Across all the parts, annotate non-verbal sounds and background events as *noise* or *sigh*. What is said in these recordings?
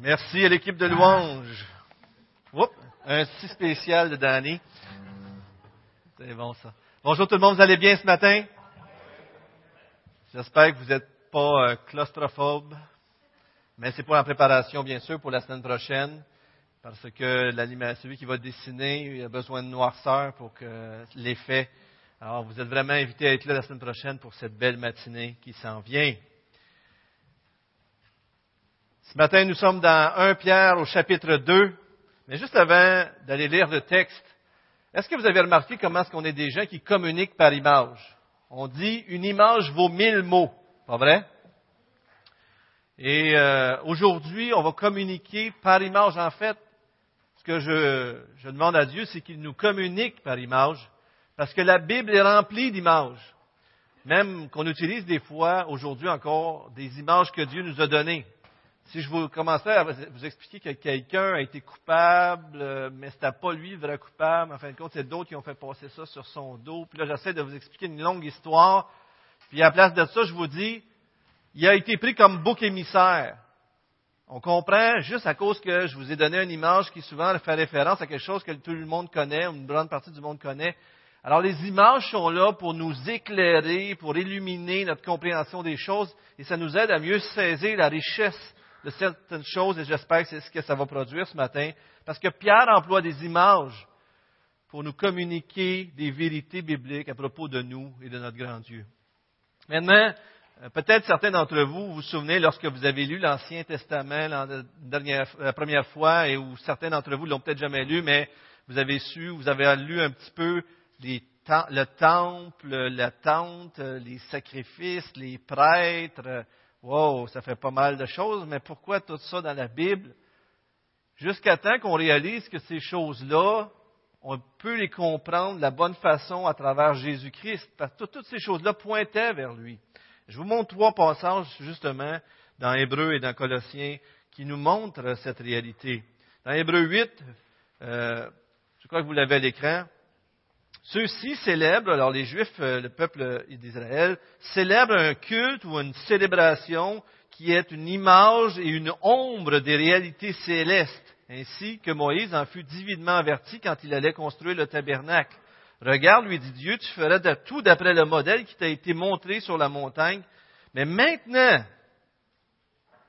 Merci à l'équipe de louange. Oups, un si spécial de Danny. C'est bon ça. Bonjour tout le monde, vous allez bien ce matin? J'espère que vous n'êtes pas euh, claustrophobe, mais c'est pour la préparation, bien sûr, pour la semaine prochaine, parce que celui qui va dessiner, il a besoin de noirceur pour que l'effet. Alors, vous êtes vraiment invités à être là la semaine prochaine pour cette belle matinée qui s'en vient. Ce matin, nous sommes dans 1 Pierre au chapitre 2. Mais juste avant d'aller lire le texte, est-ce que vous avez remarqué comment est-ce qu'on est des gens qui communiquent par image? On dit une image vaut mille mots, pas vrai? Et euh, aujourd'hui, on va communiquer par image. En fait, ce que je, je demande à Dieu, c'est qu'il nous communique par image, parce que la Bible est remplie d'images. Même qu'on utilise des fois, aujourd'hui encore, des images que Dieu nous a données. Si je vous commençais à vous expliquer que quelqu'un a été coupable, euh, mais ce n'était pas lui le vrai coupable, en fin de compte, c'est d'autres qui ont fait passer ça sur son dos. Puis là, j'essaie de vous expliquer une longue histoire. Puis à la place de ça, je vous dis, il a été pris comme bouc émissaire. On comprend juste à cause que je vous ai donné une image qui souvent fait référence à quelque chose que tout le monde connaît, une grande partie du monde connaît. Alors les images sont là pour nous éclairer, pour illuminer notre compréhension des choses, et ça nous aide à mieux saisir la richesse certaines choses et j'espère que c'est ce que ça va produire ce matin. Parce que Pierre emploie des images pour nous communiquer des vérités bibliques à propos de nous et de notre grand Dieu. Maintenant, euh, peut-être certains d'entre vous, vous souvenez lorsque vous avez lu l'Ancien Testament la, première fois, et ou certains d'entre vous l'ont peut-être jamais lu, mais vous avez su, vous avez lu un petit peu le temple, la tente, les sacrifices, les prêtres, Wow, ça fait pas mal de choses, mais pourquoi tout ça dans la Bible? Jusqu'à temps qu'on réalise que ces choses-là, on peut les comprendre de la bonne façon à travers Jésus-Christ, parce que toutes ces choses-là pointaient vers lui. Je vous montre trois passages, justement, dans Hébreu et dans Colossiens, qui nous montrent cette réalité. Dans Hébreu 8, euh, je crois que vous l'avez à l'écran, ceux-ci célèbrent, alors les Juifs, euh, le peuple d'Israël, célèbrent un culte ou une célébration qui est une image et une ombre des réalités célestes, ainsi que Moïse en fut divinement averti quand il allait construire le tabernacle. Regarde, lui dit Dieu, tu feras de tout d'après le modèle qui t'a été montré sur la montagne. Mais maintenant,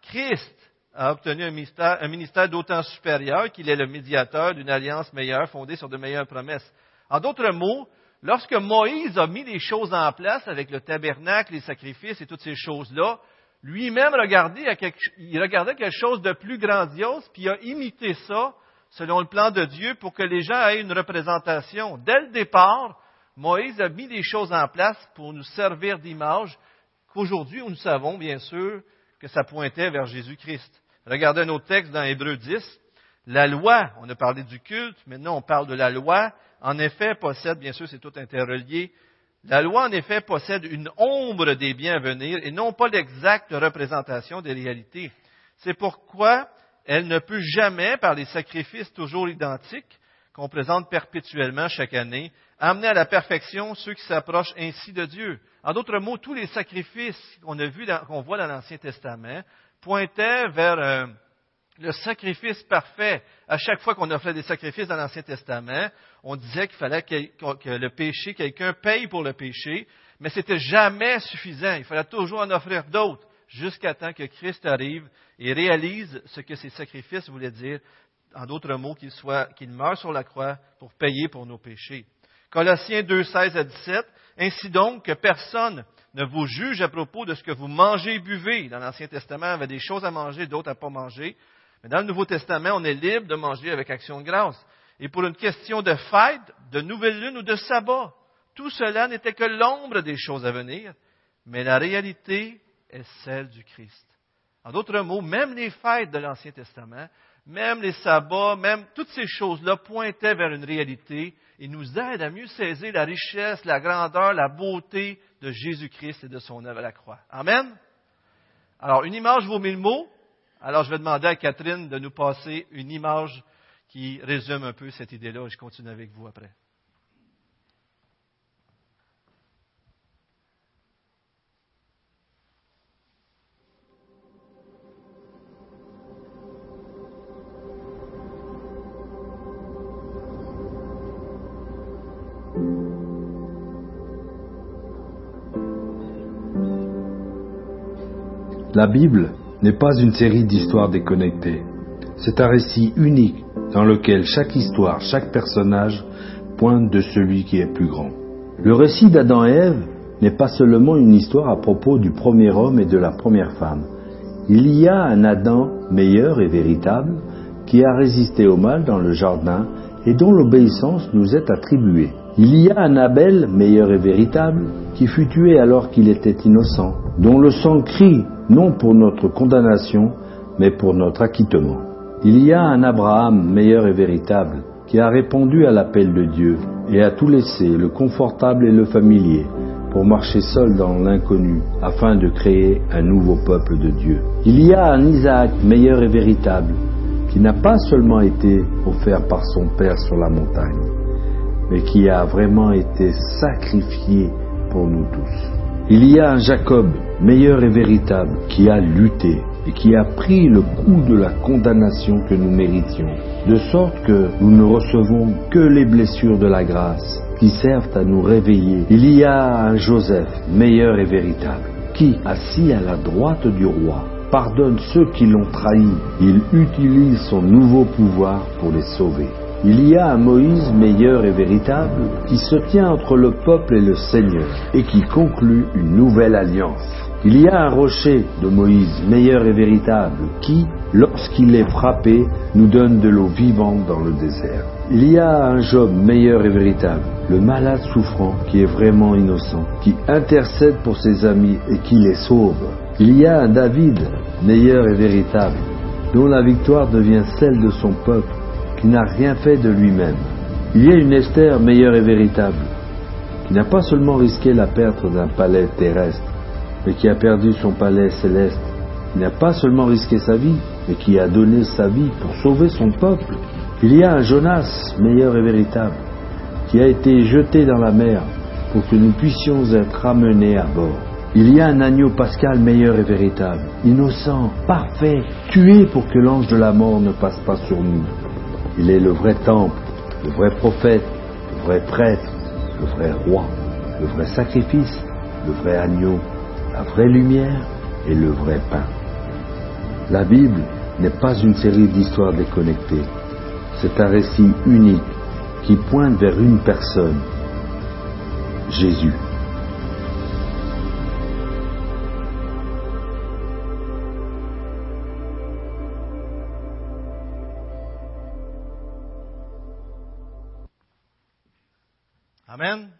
Christ a obtenu un ministère, un ministère d'autant supérieur qu'il est le médiateur d'une alliance meilleure fondée sur de meilleures promesses. En d'autres mots, lorsque Moïse a mis les choses en place avec le tabernacle, les sacrifices et toutes ces choses-là, lui-même regardait, regardait quelque chose de plus grandiose, puis il a imité ça selon le plan de Dieu pour que les gens aient une représentation. Dès le départ, Moïse a mis les choses en place pour nous servir d'image qu'aujourd'hui nous savons bien sûr que ça pointait vers Jésus-Christ. Regardez un autre texte dans Hébreu 10. La loi, on a parlé du culte, maintenant on parle de la loi en effet, possède, bien sûr, c'est tout interrelié, la loi, en effet, possède une ombre des biens à venir et non pas l'exacte représentation des réalités. C'est pourquoi elle ne peut jamais, par les sacrifices toujours identiques qu'on présente perpétuellement chaque année, amener à la perfection ceux qui s'approchent ainsi de Dieu. En d'autres mots, tous les sacrifices qu'on a qu'on voit dans l'Ancien Testament, pointaient vers euh, le sacrifice parfait. À chaque fois qu'on offrait des sacrifices dans l'Ancien Testament, on disait qu'il fallait que, le péché, quelqu'un paye pour le péché, mais c'était jamais suffisant. Il fallait toujours en offrir d'autres, jusqu'à temps que Christ arrive et réalise ce que ces sacrifices voulaient dire. En d'autres mots, qu'il soit, qu'il meure sur la croix pour payer pour nos péchés. Colossiens 2, 16 à 17. Ainsi donc que personne ne vous juge à propos de ce que vous mangez et buvez. Dans l'Ancien Testament, il y avait des choses à manger, d'autres à pas manger. Mais dans le Nouveau Testament, on est libre de manger avec action de grâce. Et pour une question de fête, de nouvelle lune ou de sabbat, tout cela n'était que l'ombre des choses à venir, mais la réalité est celle du Christ. En d'autres mots, même les fêtes de l'Ancien Testament, même les sabbats, même toutes ces choses-là pointaient vers une réalité et nous aident à mieux saisir la richesse, la grandeur, la beauté de Jésus-Christ et de son œuvre à la croix. Amen? Alors, une image vaut mille mots. Alors, je vais demander à Catherine de nous passer une image qui résume un peu cette idée-là et je continue avec vous après. La Bible n'est pas une série d'histoires déconnectées. C'est un récit unique dans lequel chaque histoire, chaque personnage pointe de celui qui est plus grand. Le récit d'Adam et Ève n'est pas seulement une histoire à propos du premier homme et de la première femme. Il y a un Adam meilleur et véritable qui a résisté au mal dans le jardin et dont l'obéissance nous est attribuée. Il y a un Abel meilleur et véritable qui fut tué alors qu'il était innocent, dont le sang crie non pour notre condamnation, mais pour notre acquittement. Il y a un Abraham meilleur et véritable qui a répondu à l'appel de Dieu et a tout laissé, le confortable et le familier, pour marcher seul dans l'inconnu, afin de créer un nouveau peuple de Dieu. Il y a un Isaac meilleur et véritable, qui n'a pas seulement été offert par son Père sur la montagne, mais qui a vraiment été sacrifié pour nous tous. Il y a un Jacob meilleur et véritable qui a lutté et qui a pris le coup de la condamnation que nous méritions, de sorte que nous ne recevons que les blessures de la grâce qui servent à nous réveiller. Il y a un Joseph meilleur et véritable qui, assis à la droite du roi, pardonne ceux qui l'ont trahi. Il utilise son nouveau pouvoir pour les sauver. Il y a un Moïse meilleur et véritable qui se tient entre le peuple et le Seigneur et qui conclut une nouvelle alliance. Il y a un rocher de Moïse meilleur et véritable qui, lorsqu'il est frappé, nous donne de l'eau vivante dans le désert. Il y a un Job meilleur et véritable, le malade souffrant qui est vraiment innocent, qui intercède pour ses amis et qui les sauve. Il y a un David meilleur et véritable, dont la victoire devient celle de son peuple, qui n'a rien fait de lui-même. Il y a une Esther meilleure et véritable, qui n'a pas seulement risqué la perte d'un palais terrestre, mais qui a perdu son palais céleste, qui n'a pas seulement risqué sa vie, mais qui a donné sa vie pour sauver son peuple. Il y a un Jonas meilleur et véritable, qui a été jeté dans la mer pour que nous puissions être ramenés à bord. Il y a un agneau pascal meilleur et véritable, innocent, parfait, tué pour que l'ange de la mort ne passe pas sur nous. Il est le vrai temple, le vrai prophète, le vrai prêtre, le vrai roi, le vrai sacrifice, le vrai agneau, la vraie lumière et le vrai pain. La Bible n'est pas une série d'histoires déconnectées. C'est un récit unique qui pointe vers une personne, Jésus. Amen.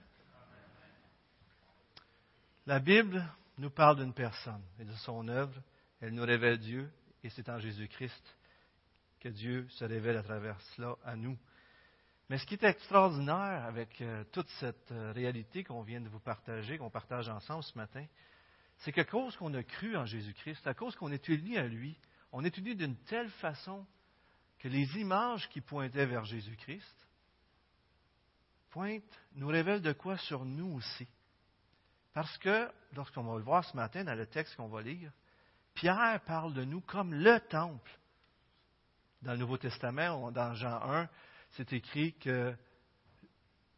La Bible nous parle d'une personne et de son œuvre. Elle nous révèle Dieu et c'est en Jésus-Christ que Dieu se révèle à travers cela à nous. Mais ce qui est extraordinaire avec euh, toute cette euh, réalité qu'on vient de vous partager, qu'on partage ensemble ce matin, c'est qu'à cause qu'on a cru en Jésus-Christ, à cause qu'on est unis à lui, on est unis d'une telle façon que les images qui pointaient vers Jésus-Christ pointent, nous révèlent de quoi sur nous aussi. Parce que, lorsqu'on va le voir ce matin dans le texte qu'on va lire, Pierre parle de nous comme le temple. Dans le Nouveau Testament, dans Jean 1, c'est écrit que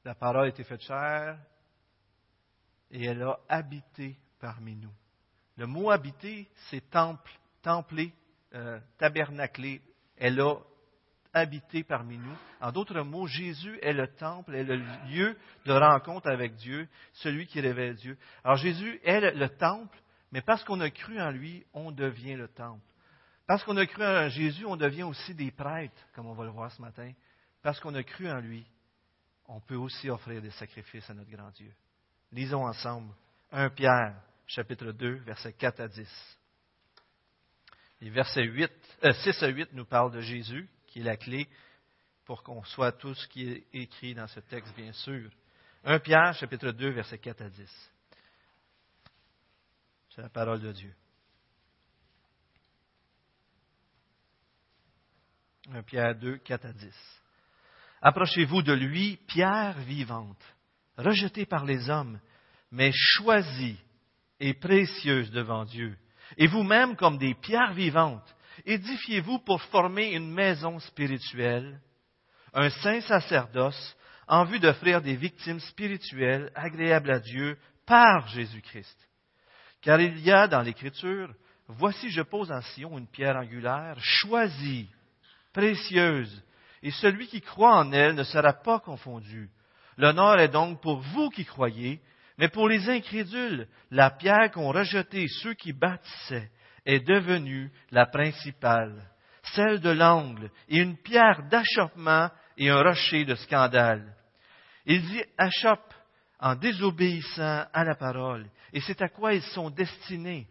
la parole a été faite chair et elle a habité parmi nous. Le mot habiter, c'est temple, templé, euh, tabernaclé. Elle a habité parmi nous. En d'autres mots, Jésus est le temple, est le lieu de rencontre avec Dieu, celui qui révèle Dieu. Alors Jésus est le temple, mais parce qu'on a cru en lui, on devient le temple. Parce qu'on a cru en Jésus, on devient aussi des prêtres, comme on va le voir ce matin. Parce qu'on a cru en lui, on peut aussi offrir des sacrifices à notre grand Dieu. Lisons ensemble 1 Pierre, chapitre 2, versets 4 à 10. Les versets 8, 6 à 8 nous parlent de Jésus, qui est la clé pour qu'on soit tout ce qui est écrit dans ce texte, bien sûr. 1 Pierre, chapitre 2, versets 4 à 10. C'est la parole de Dieu. 1 Pierre 2, 4 à 10. Approchez-vous de lui, pierre vivante, rejetée par les hommes, mais choisie et précieuse devant Dieu. Et vous-même, comme des pierres vivantes, édifiez-vous pour former une maison spirituelle, un saint sacerdoce, en vue d'offrir des victimes spirituelles agréables à Dieu par Jésus-Christ. Car il y a dans l'Écriture, Voici, je pose en Sion une pierre angulaire, choisie, précieuse, et celui qui croit en elle ne sera pas confondu. L'honneur est donc pour vous qui croyez, mais pour les incrédules, la pierre qu'ont rejetée ceux qui bâtissaient est devenue la principale, celle de l'angle, et une pierre d'achoppement et un rocher de scandale. Ils y achoppent en désobéissant à la parole, et c'est à quoi ils sont destinés.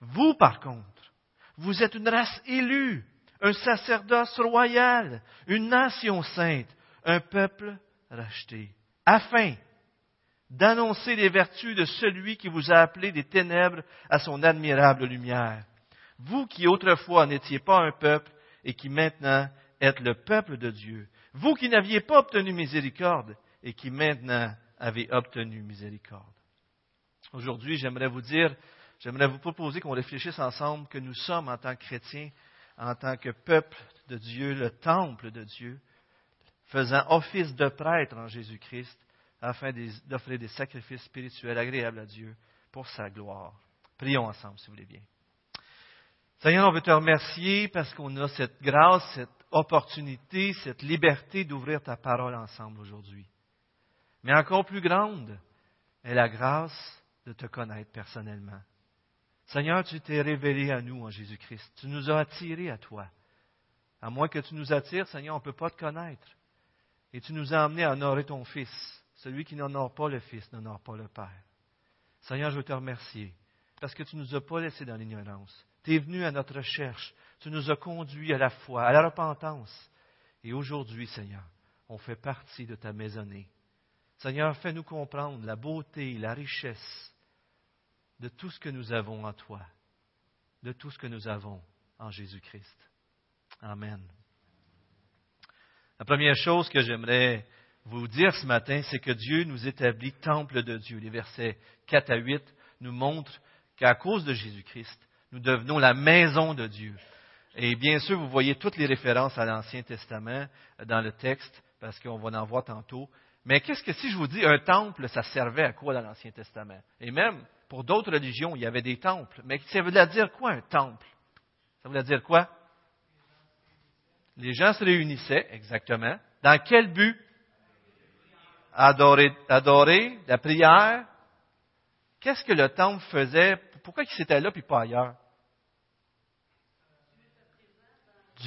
Vous, par contre, vous êtes une race élue, un sacerdoce royal, une nation sainte, un peuple racheté, afin d'annoncer les vertus de celui qui vous a appelé des ténèbres à son admirable lumière. Vous qui autrefois n'étiez pas un peuple et qui maintenant êtes le peuple de Dieu. Vous qui n'aviez pas obtenu miséricorde et qui maintenant avez obtenu miséricorde. Aujourd'hui, j'aimerais vous dire, j'aimerais vous proposer qu'on réfléchisse ensemble que nous sommes en tant que chrétiens, en tant que peuple de Dieu, le temple de Dieu, faisant office de prêtre en Jésus-Christ, afin d'offrir des sacrifices spirituels agréables à Dieu pour sa gloire. Prions ensemble, si vous voulez bien. Seigneur, on veut te remercier parce qu'on a cette grâce, cette opportunité, cette liberté d'ouvrir ta parole ensemble aujourd'hui. Mais encore plus grande est la grâce de te connaître personnellement. Seigneur, tu t'es révélé à nous en Jésus-Christ. Tu nous as attirés à toi. À moins que tu nous attires, Seigneur, on ne peut pas te connaître. Et tu nous as amenés à honorer ton Fils. Celui qui n'honore pas le Fils n'honore pas le Père. Seigneur, je veux te remercier parce que tu ne nous as pas laissés dans l'ignorance. Tu es venu à notre recherche. Tu nous as conduits à la foi, à la repentance. Et aujourd'hui, Seigneur, on fait partie de ta maisonnée. Seigneur, fais-nous comprendre la beauté, la richesse de tout ce que nous avons en toi, de tout ce que nous avons en Jésus-Christ. Amen. La première chose que j'aimerais vous dire ce matin, c'est que Dieu nous établit temple de Dieu. Les versets 4 à 8 nous montrent qu'à cause de Jésus-Christ, nous devenons la maison de Dieu. Et bien sûr, vous voyez toutes les références à l'Ancien Testament dans le texte, parce qu'on va en voir tantôt. Mais qu'est-ce que si je vous dis un temple, ça servait à quoi dans l'Ancien Testament? Et même pour d'autres religions, il y avait des temples. Mais ça voulait dire quoi un temple? Ça voulait dire quoi? Les gens se réunissaient, exactement. Dans quel but? Adorer, adorer la prière. Qu'est-ce que le temple faisait? Pourquoi il s'était là puis pas ailleurs?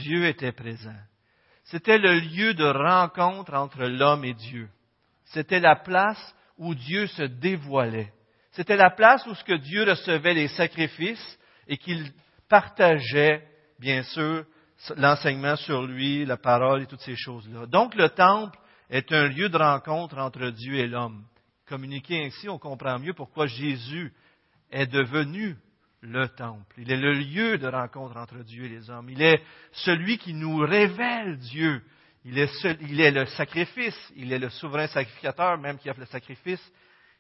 Dieu était présent. C'était le lieu de rencontre entre l'homme et Dieu. C'était la place où Dieu se dévoilait. C'était la place où que Dieu recevait les sacrifices et qu'il partageait, bien sûr, l'enseignement sur lui, la parole et toutes ces choses-là. Donc le temple est un lieu de rencontre entre Dieu et l'homme. Communiquer ainsi, on comprend mieux pourquoi Jésus est devenu le temple. Il est le lieu de rencontre entre Dieu et les hommes. Il est celui qui nous révèle Dieu. Il est, il est le sacrifice. Il est le souverain sacrificateur, même qui a fait le sacrifice.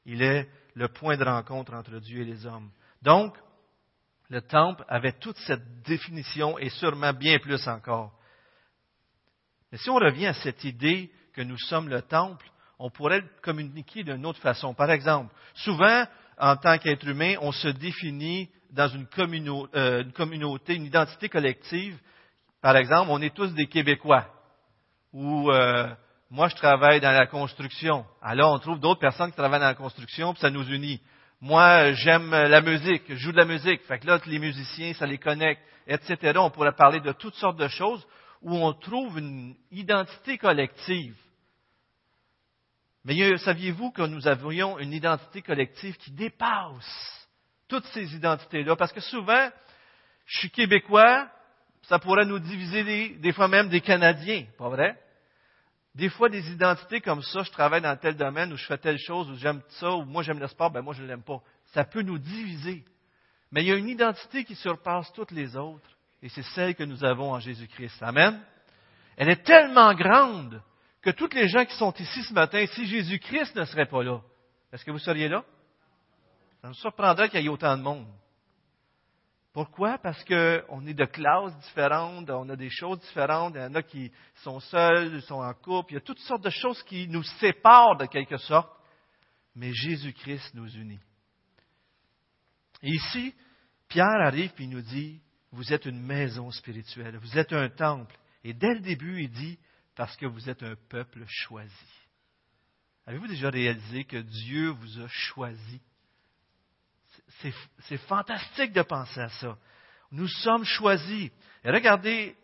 Il est le point de rencontre entre Dieu et les hommes. Donc, le temple avait toute cette définition et sûrement bien plus encore. Mais si on revient à cette idée que nous sommes le temple, on pourrait communiquer d'une autre façon. Par exemple, souvent, en tant qu'être humain, on se définit dans une, euh, une, communauté, une identité collective. Par exemple, on est tous des Québécois. Ou euh, moi, je travaille dans la construction. Alors, on trouve d'autres personnes qui travaillent dans la construction, puis ça nous unit. Moi, j'aime la musique, je joue de la musique. Fait que là, les musiciens, ça les connecte, etc. On pourrait parler de toutes sortes de choses où on trouve une identité collective. Mais saviez-vous que nous avions une identité collective qui dépasse toutes ces identités-là? Parce que souvent, je suis québécois, ça pourrait nous diviser des, des fois même des Canadiens, pas vrai? Des fois, des identités comme ça, je travaille dans tel domaine, ou je fais telle chose, ou j'aime ça, ou moi j'aime le sport, ben moi je ne l'aime pas. Ça peut nous diviser. Mais il y a une identité qui surpasse toutes les autres, et c'est celle que nous avons en Jésus-Christ. Amen. Elle est tellement grande que toutes les gens qui sont ici ce matin, si Jésus-Christ ne serait pas là, est-ce que vous seriez là? Ça me surprendrait qu'il y ait autant de monde. Pourquoi? Parce qu'on est de classes différentes, on a des choses différentes, il y en a qui sont seuls, sont en couple, il y a toutes sortes de choses qui nous séparent de quelque sorte, mais Jésus-Christ nous unit. Et ici, Pierre arrive et il nous dit, vous êtes une maison spirituelle, vous êtes un temple. Et dès le début, il dit, parce que vous êtes un peuple choisi. Avez-vous déjà réalisé que Dieu vous a choisi? C'est fantastique de penser à ça. Nous sommes choisis. Et regardez,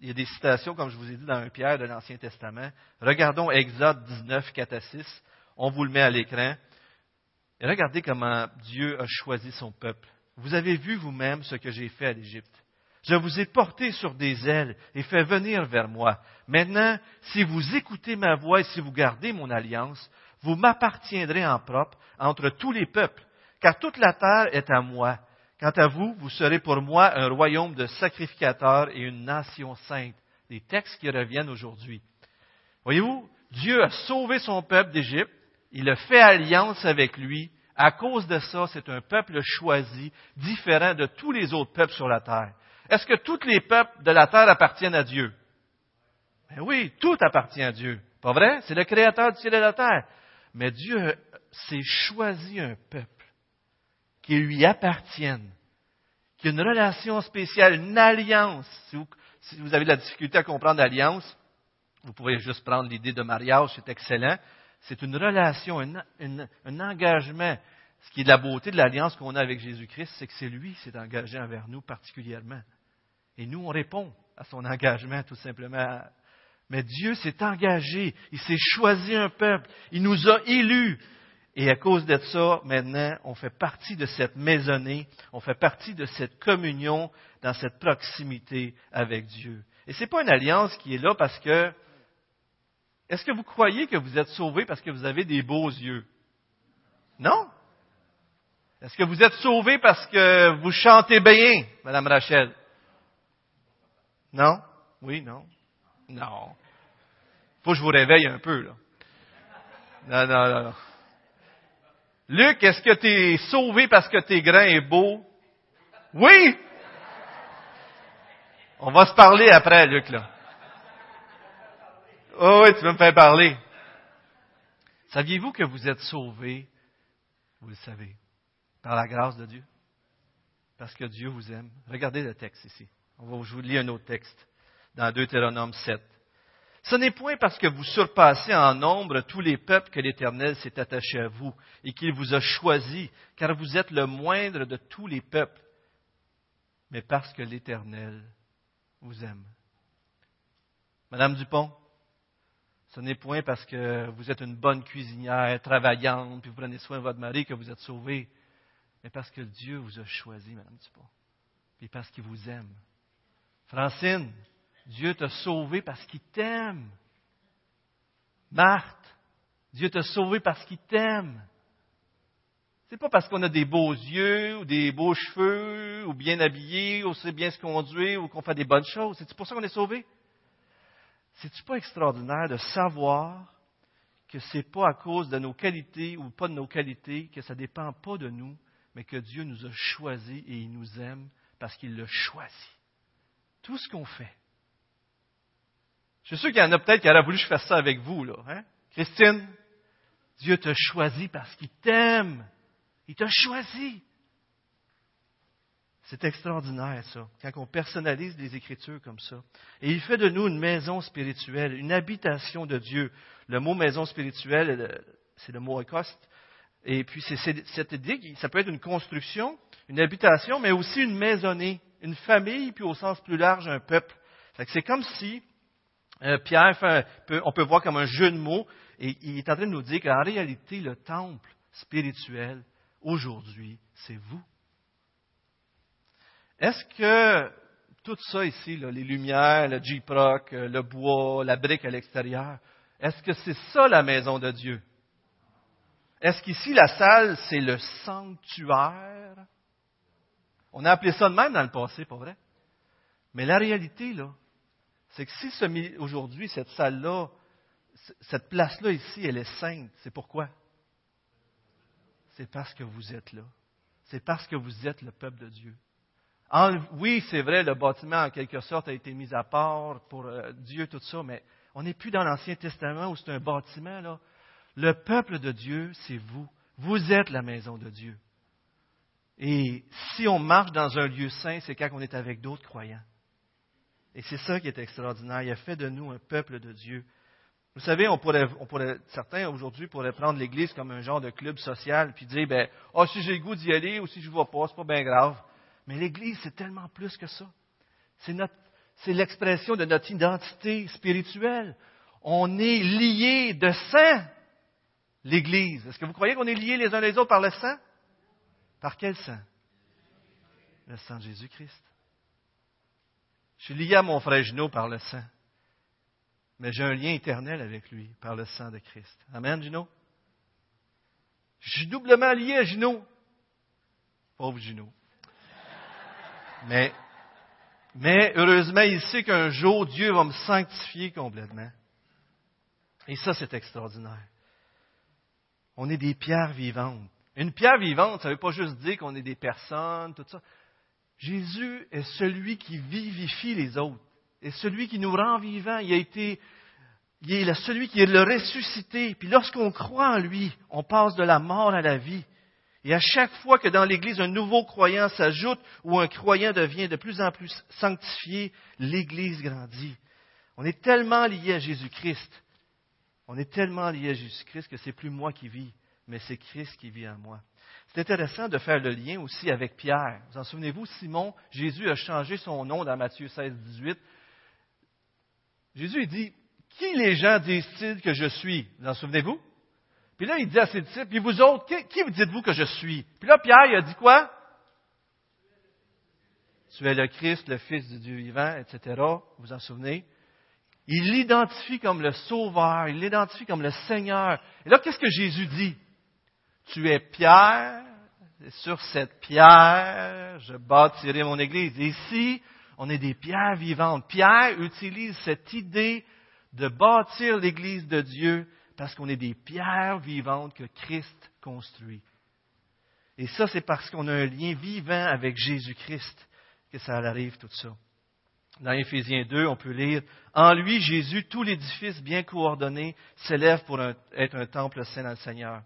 il y a des citations, comme je vous ai dit, dans un Pierre de l'Ancien Testament. Regardons Exode 19, 4 à 6. On vous le met à l'écran. Et regardez comment Dieu a choisi son peuple. Vous avez vu vous-même ce que j'ai fait à l'Égypte. Je vous ai porté sur des ailes et fait venir vers moi. Maintenant, si vous écoutez ma voix et si vous gardez mon alliance, vous m'appartiendrez en propre entre tous les peuples, car toute la terre est à moi. Quant à vous, vous serez pour moi un royaume de sacrificateurs et une nation sainte. Des textes qui reviennent aujourd'hui. Voyez-vous, Dieu a sauvé son peuple d'Égypte, il a fait alliance avec lui. À cause de ça, c'est un peuple choisi, différent de tous les autres peuples sur la terre. Est-ce que tous les peuples de la terre appartiennent à Dieu? Ben oui, tout appartient à Dieu. Pas vrai? C'est le créateur du ciel et de la terre. Mais Dieu s'est choisi un peuple qui lui appartienne, qui a une relation spéciale, une alliance. Si vous, avez de la difficulté à comprendre l'alliance, vous pouvez juste prendre l'idée de mariage, c'est excellent. C'est une relation, un, engagement. Ce qui est de la beauté de l'alliance qu'on a avec Jésus-Christ, c'est que c'est lui qui s'est engagé envers nous particulièrement. Et nous, on répond à son engagement tout simplement. Mais Dieu s'est engagé, il s'est choisi un peuple, il nous a élus. Et à cause de ça, maintenant, on fait partie de cette maisonnée, on fait partie de cette communion dans cette proximité avec Dieu. Et ce n'est pas une alliance qui est là parce que est-ce que vous croyez que vous êtes sauvés parce que vous avez des beaux yeux? Non? Est-ce que vous êtes sauvés parce que vous chantez bien, Madame Rachel? Non? Oui, non? Non. Faut que je vous réveille un peu, là. Non, non, non, non. Luc, est-ce que tu es sauvé parce que tes grains est beau? Oui! On va se parler après, Luc, là. Oh oui, tu veux me faire parler. Saviez-vous que vous êtes sauvés? Vous le savez. Par la grâce de Dieu. Parce que Dieu vous aime. Regardez le texte ici. On va, je vous lis un autre texte. Dans Deutéronome 7. Ce n'est point parce que vous surpassez en nombre tous les peuples que l'Éternel s'est attaché à vous et qu'il vous a choisi, car vous êtes le moindre de tous les peuples, mais parce que l'Éternel vous aime. Madame Dupont, ce n'est point parce que vous êtes une bonne cuisinière, travaillante, puis vous prenez soin de votre mari que vous êtes sauvé, mais parce que Dieu vous a choisi, Madame Dupont, puis parce qu'il vous aime. Francine, Dieu t'a sauvé parce qu'il t'aime. Marthe, Dieu t'a sauvé parce qu'il t'aime. C'est pas parce qu'on a des beaux yeux, ou des beaux cheveux, ou bien habillés, ou sait bien se conduire, ou qu'on fait des bonnes choses. C'est pour ça qu'on est sauvé? C'est-tu pas extraordinaire de savoir que ce n'est pas à cause de nos qualités ou pas de nos qualités, que ça dépend pas de nous, mais que Dieu nous a choisis et il nous aime parce qu'il l'a choisi? Tout ce qu'on fait. Je suis sûr qu'il y en a peut-être qui auraient voulu que je fasse ça avec vous, là. Hein? Christine, Dieu t'a choisi parce qu'il t'aime. Il t'a choisi. C'est extraordinaire, ça, quand on personnalise les Écritures comme ça. Et il fait de nous une maison spirituelle, une habitation de Dieu. Le mot maison spirituelle, c'est le mot écoste. Et puis, c'est cette idée, ça peut être une construction, une habitation, mais aussi une maisonnée, une famille, puis au sens plus large, un peuple. C'est comme si euh, Pierre, on peut voir comme un jeu de mots, et il est en train de nous dire qu'en réalité, le temple spirituel, aujourd'hui, c'est vous. Est-ce que tout ça ici, les lumières, le J-Proc, euh, le bois, la brique à l'extérieur, est-ce que c'est ça la maison de Dieu? Est-ce qu'ici, la salle, c'est le sanctuaire? On a appelé ça de même dans le passé, pas vrai? Mais la réalité, là, c'est que si aujourd'hui, cette salle-là, cette place-là ici, elle est sainte, c'est pourquoi? C'est parce que vous êtes là. C'est parce que vous êtes le peuple de Dieu oui, c'est vrai, le bâtiment, en quelque sorte, a été mis à part pour euh, Dieu, tout ça, mais on n'est plus dans l'Ancien Testament où c'est un bâtiment, là. Le peuple de Dieu, c'est vous. Vous êtes la maison de Dieu. Et si on marche dans un lieu saint, c'est quand on est avec d'autres croyants. Et c'est ça qui est extraordinaire. Il a fait de nous un peuple de Dieu. Vous savez, on pourrait, on pourrait certains aujourd'hui pourraient prendre l'Église comme un genre de club social, puis dire, ben, oh, si j'ai le goût d'y aller ou si je ne vois pas, c'est pas bien grave. Mais l'Église, c'est tellement plus que ça. C'est notre, c'est l'expression de notre identité spirituelle. On est liés de sang, l'Église. Est-ce que vous croyez qu'on est liés les uns les autres par le sang? Par quel sang? Le sang de Jésus-Christ. Je suis lié à mon frère Gino par le sang. Mais j'ai un lien éternel avec lui par le sang de Christ. Amen, Gino? Je suis doublement lié à Gino. Pauvre Gino. Mais, mais heureusement, il sait qu'un jour, Dieu va me sanctifier complètement. Et ça, c'est extraordinaire. On est des pierres vivantes. Une pierre vivante, ça ne veut pas juste dire qu'on est des personnes, tout ça. Jésus est celui qui vivifie les autres, est celui qui nous rend vivants. Il a été, il est celui qui est le ressuscité. Puis lorsqu'on croit en lui, on passe de la mort à la vie. Et à chaque fois que dans l'Église un nouveau croyant s'ajoute ou un croyant devient de plus en plus sanctifié, l'Église grandit. On est tellement lié à Jésus-Christ. On est tellement lié à Jésus-Christ que c'est plus moi qui vis, mais c'est Christ qui vit en moi. C'est intéressant de faire le lien aussi avec Pierre. Vous en souvenez-vous, Simon, Jésus a changé son nom dans Matthieu 16, 18. Jésus dit, qui les gens disent-ils que je suis? Vous en souvenez-vous? Puis là, il dit à ses disciples, puis vous autres, qui, qui vous dites-vous que je suis? Puis là, Pierre, il a dit quoi? Tu es le Christ, le Fils du Dieu vivant, etc. Vous vous en souvenez? Il l'identifie comme le Sauveur, il l'identifie comme le Seigneur. Et là, qu'est-ce que Jésus dit? Tu es pierre, sur cette pierre, je bâtirai mon église. ici, on est des pierres vivantes. Pierre utilise cette idée de bâtir l'église de Dieu parce qu'on est des pierres vivantes que Christ construit. Et ça, c'est parce qu'on a un lien vivant avec Jésus-Christ que ça arrive tout ça. Dans Éphésiens 2, on peut lire En lui, Jésus, tout l'édifice bien coordonné s'élève pour être un temple saint dans le Seigneur.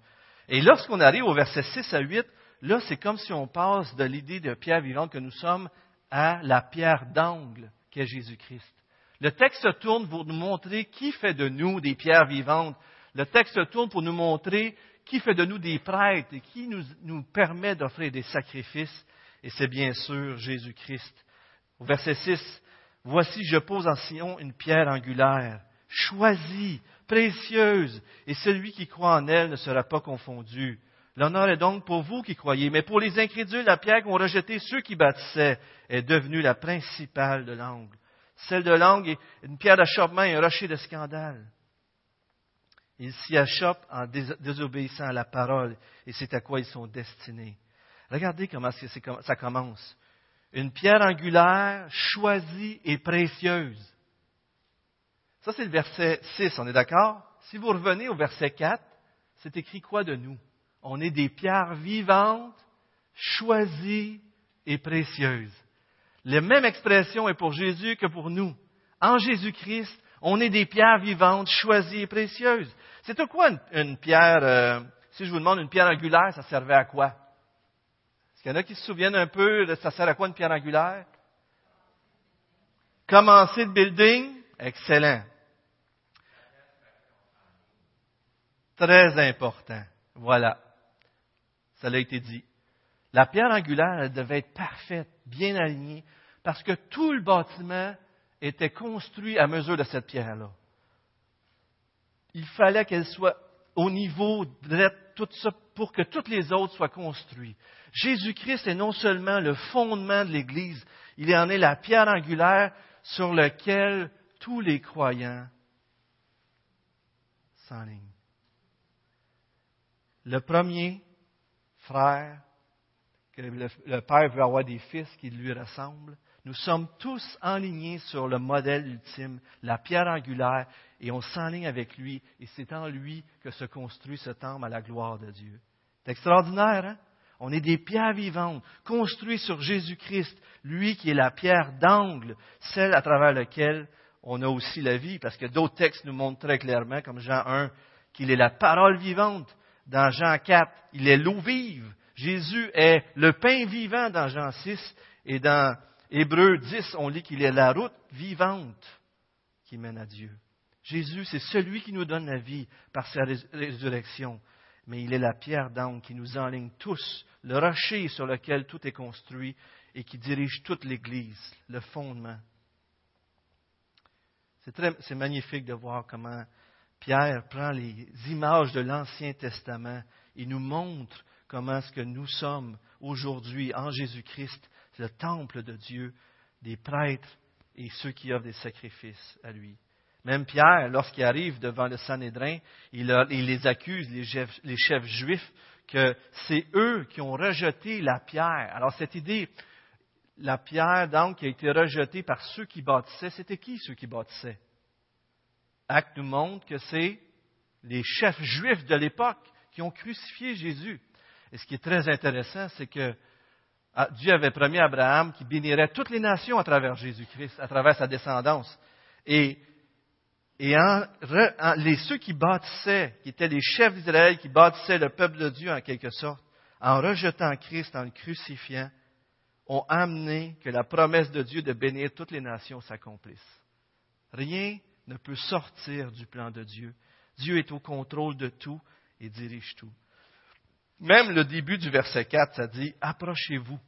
Et lorsqu'on arrive au verset 6 à 8, là, c'est comme si on passe de l'idée de pierre vivante que nous sommes à la pierre d'angle qu'est Jésus-Christ. Le texte tourne pour nous montrer qui fait de nous des pierres vivantes. Le texte tourne pour nous montrer qui fait de nous des prêtres et qui nous, nous permet d'offrir des sacrifices. Et c'est bien sûr Jésus-Christ. Au verset 6, Voici, je pose en Sion une pierre angulaire, choisie, précieuse, et celui qui croit en elle ne sera pas confondu. L'honneur est donc pour vous qui croyez, mais pour les incrédules, la pierre qu'ont rejetée ceux qui bâtissaient est devenue la principale de l'angle. Celle de l'angle est une pierre d'achoppement et un rocher de scandale. Ils s'y achoppent en désobéissant à la parole, et c'est à quoi ils sont destinés. Regardez comment ça commence. Une pierre angulaire, choisie et précieuse. Ça, c'est le verset 6, on est d'accord? Si vous revenez au verset 4, c'est écrit quoi de nous? On est des pierres vivantes, choisies et précieuses. La même expression est pour Jésus que pour nous. En Jésus-Christ, on est des pierres vivantes, choisies et précieuses. C'est quoi une, pierre, euh, si je vous demande une pierre angulaire, ça servait à quoi? Est-ce qu'il y en a qui se souviennent un peu ça sert à quoi une pierre angulaire? Commencer le building? Excellent. Très important. Voilà. Ça a été dit. La pierre angulaire, elle devait être parfaite, bien alignée, parce que tout le bâtiment était construit à mesure de cette pierre-là. Il fallait qu'elle soit au niveau de tout ça pour que toutes les autres soient construites. Jésus-Christ est non seulement le fondement de l'Église, il en est la pierre angulaire sur laquelle tous les croyants s'enlignent. Le premier frère, que le, Père veut avoir des fils qui lui ressemblent, nous sommes tous enlignés sur le modèle ultime, la pierre angulaire, et on s'enligne avec lui, et c'est en lui que se construit ce temple à la gloire de Dieu. C'est extraordinaire, hein? On est des pierres vivantes, construites sur Jésus-Christ, lui qui est la pierre d'angle, celle à travers laquelle on a aussi la vie, parce que d'autres textes nous montrent très clairement, comme Jean 1, qu'il est la parole vivante, dans Jean 4, il est l'eau vive. Jésus est le pain vivant dans Jean 6 et dans Hébreu 10, on lit qu'il est la route vivante qui mène à Dieu. Jésus, c'est celui qui nous donne la vie par sa résurrection, mais il est la pierre d'angle qui nous enligne tous, le rocher sur lequel tout est construit et qui dirige toute l'Église, le fondement. C'est magnifique de voir comment Pierre prend les images de l'Ancien Testament et nous montre comment ce que nous sommes aujourd'hui en Jésus-Christ, le temple de Dieu, des prêtres et ceux qui offrent des sacrifices à lui. Même Pierre, lorsqu'il arrive devant le Sanhédrin, il, les accuse, les chefs, les chefs juifs, que c'est eux qui ont rejeté la pierre. Alors cette idée, la pierre donc qui a été rejetée par ceux qui bâtissaient, c'était qui ceux qui bâtissaient? Acte nous montre que c'est les chefs juifs de l'époque qui ont crucifié Jésus. Et ce qui est très intéressant, c'est que ah, Dieu avait promis à Abraham qu'il bénirait toutes les nations à travers Jésus-Christ, à travers sa descendance. Et, les, ceux qui bâtissaient, qui étaient les chefs d'Israël, qui bâtissaient le peuple de Dieu en quelque sorte, en rejetant Christ, en le crucifiant, ont amené que la promesse de Dieu de bénir toutes les nations s'accomplisse. Rien ne peut sortir du plan de Dieu. Dieu est au contrôle de tout et dirige tout. Même le début du verset 4, ça dit Approchez-vous,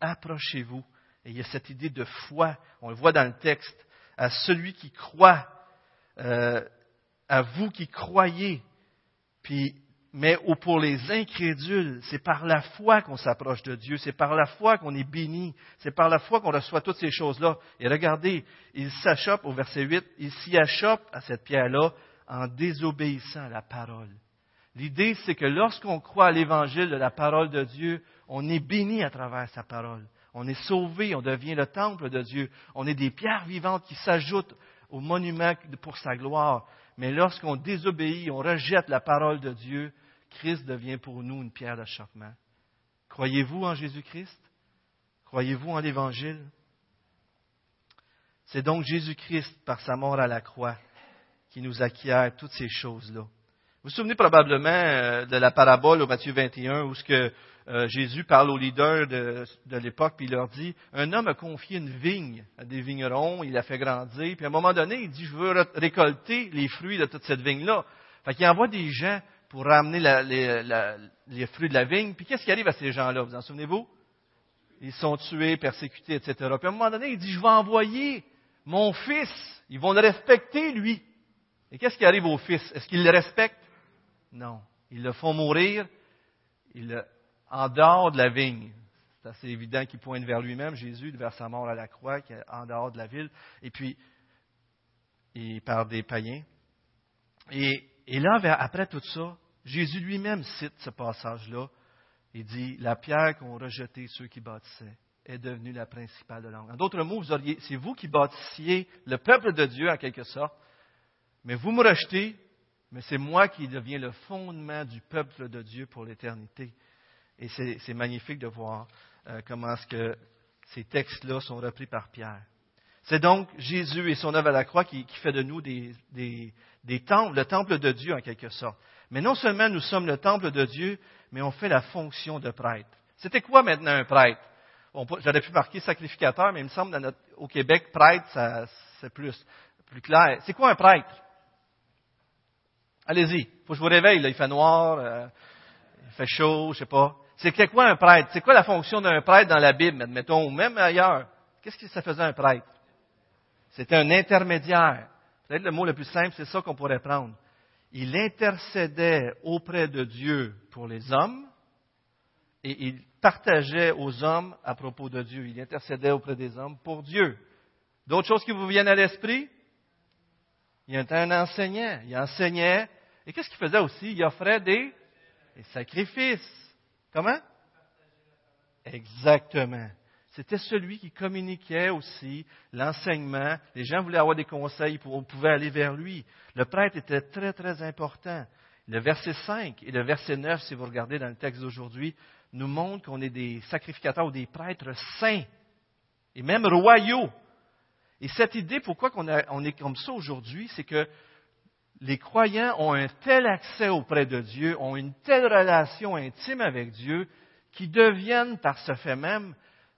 approchez-vous. Et il y a cette idée de foi, on le voit dans le texte, à celui qui croit, euh, à vous qui croyez. Puis, mais pour les incrédules, c'est par la foi qu'on s'approche de Dieu, c'est par la foi qu'on est béni, c'est par la foi qu'on reçoit toutes ces choses-là. Et regardez, il s'achoppe au verset 8, il s'y achoppe à cette pierre-là en désobéissant à la parole. L'idée, c'est que lorsqu'on croit à l'évangile de la parole de Dieu, on est béni à travers sa parole. On est sauvé, on devient le temple de Dieu. On est des pierres vivantes qui s'ajoutent au monument pour sa gloire. Mais lorsqu'on désobéit, on rejette la parole de Dieu, Christ devient pour nous une pierre d'achoppement. Croyez-vous en Jésus-Christ? Croyez-vous en l'Évangile? C'est donc Jésus-Christ, par sa mort à la croix, qui nous acquiert toutes ces choses-là. Vous vous souvenez probablement euh, de la parabole au Matthieu 21 où ce que euh, Jésus parle aux leaders de, l'époque, puis il leur dit, un homme a confié une vigne à des vignerons, il l'a fait grandir, puis à un moment donné, il dit, je veux récolter les fruits de toute cette vigne-là. Fait qu'il envoie des gens pour ramener les, fruits de la vigne, puis qu'est-ce qui arrive à ces gens-là, vous en souvenez-vous? Ils sont tués, persécutés, etc. Puis à un moment donné, il dit, je vais envoyer mon fils, ils vont le respecter, lui. Et qu'est-ce qui arrive au fils? Est-ce qu'il le respecte? Non. Ils le font mourir en dehors de la vigne. C'est assez évident qu'il pointe vers lui-même, Jésus, vers sa mort à la croix, qui est en dehors de la ville. Et puis, il par des païens. Et, là, après tout ça, Jésus lui-même cite ce passage-là. Il dit La pierre qu'ont rejeté ceux qui bâtissaient est devenue la principale de l'angle. En d'autres mots, c'est vous qui bâtissiez le peuple de Dieu en quelque sorte, mais vous me rejetez, mais c'est moi qui deviens le fondement du peuple de Dieu pour l'éternité. Et c'est magnifique de voir euh, comment ce que ces textes-là sont repris par Pierre. C'est donc Jésus et son œuvre à la croix qui, fait de nous des, temples, le temple de Dieu en quelque sorte. Mais non seulement nous sommes le temple de Dieu, mais on fait la fonction de prêtre. C'était quoi maintenant un prêtre? J'aurais pu marquer sacrificateur, mais il me semble au Québec, prêtre, c'est plus, plus clair. C'est quoi un prêtre? Allez-y, faut que je vous réveille, là. il fait noir, euh, il fait chaud, je sais pas. C'est quoi un prêtre? C'est quoi la fonction d'un prêtre dans la Bible, admettons, ou même ailleurs? Qu'est-ce que ça faisait un prêtre? C'était un intermédiaire. Peut-être le mot le plus simple, c'est ça qu'on pourrait prendre. Il intercédait auprès de Dieu pour les hommes et il partageait aux hommes à propos de Dieu. Il intercédait auprès des hommes pour Dieu. D'autres choses qui vous viennent à l'esprit? Il était un enseignant. Il enseignait et qu'est-ce qu'il faisait aussi? Il offrait des, sacrifices. Comment? Exactement. C'était celui qui communiquait aussi l'enseignement. Les gens voulaient avoir des conseils, on pouvait aller vers lui. Le prêtre était très, très important. Le verset 5 et le verset 9, si vous regardez dans le texte d'aujourd'hui, nous montrent qu'on est des sacrificateurs ou des prêtres saints et même royaux. Et cette idée, pourquoi on est comme ça aujourd'hui, c'est que les croyants ont un tel accès auprès de Dieu, ont une telle relation intime avec Dieu, qui deviennent par ce fait même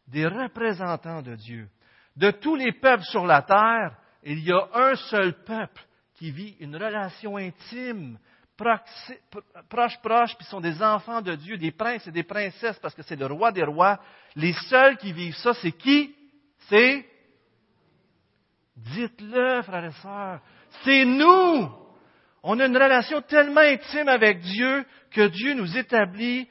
des représentants de Dieu. De tous les peuples sur la terre, il y a un seul peuple qui vit une relation intime, proche, proche, puis sont des enfants de Dieu, des princes et des princesses, parce que c'est le roi des rois. Les seuls qui vivent ça, c'est qui? C'est, dites-le, frères et sœurs, c'est nous! On a une relation tellement intime avec Dieu que Dieu nous établit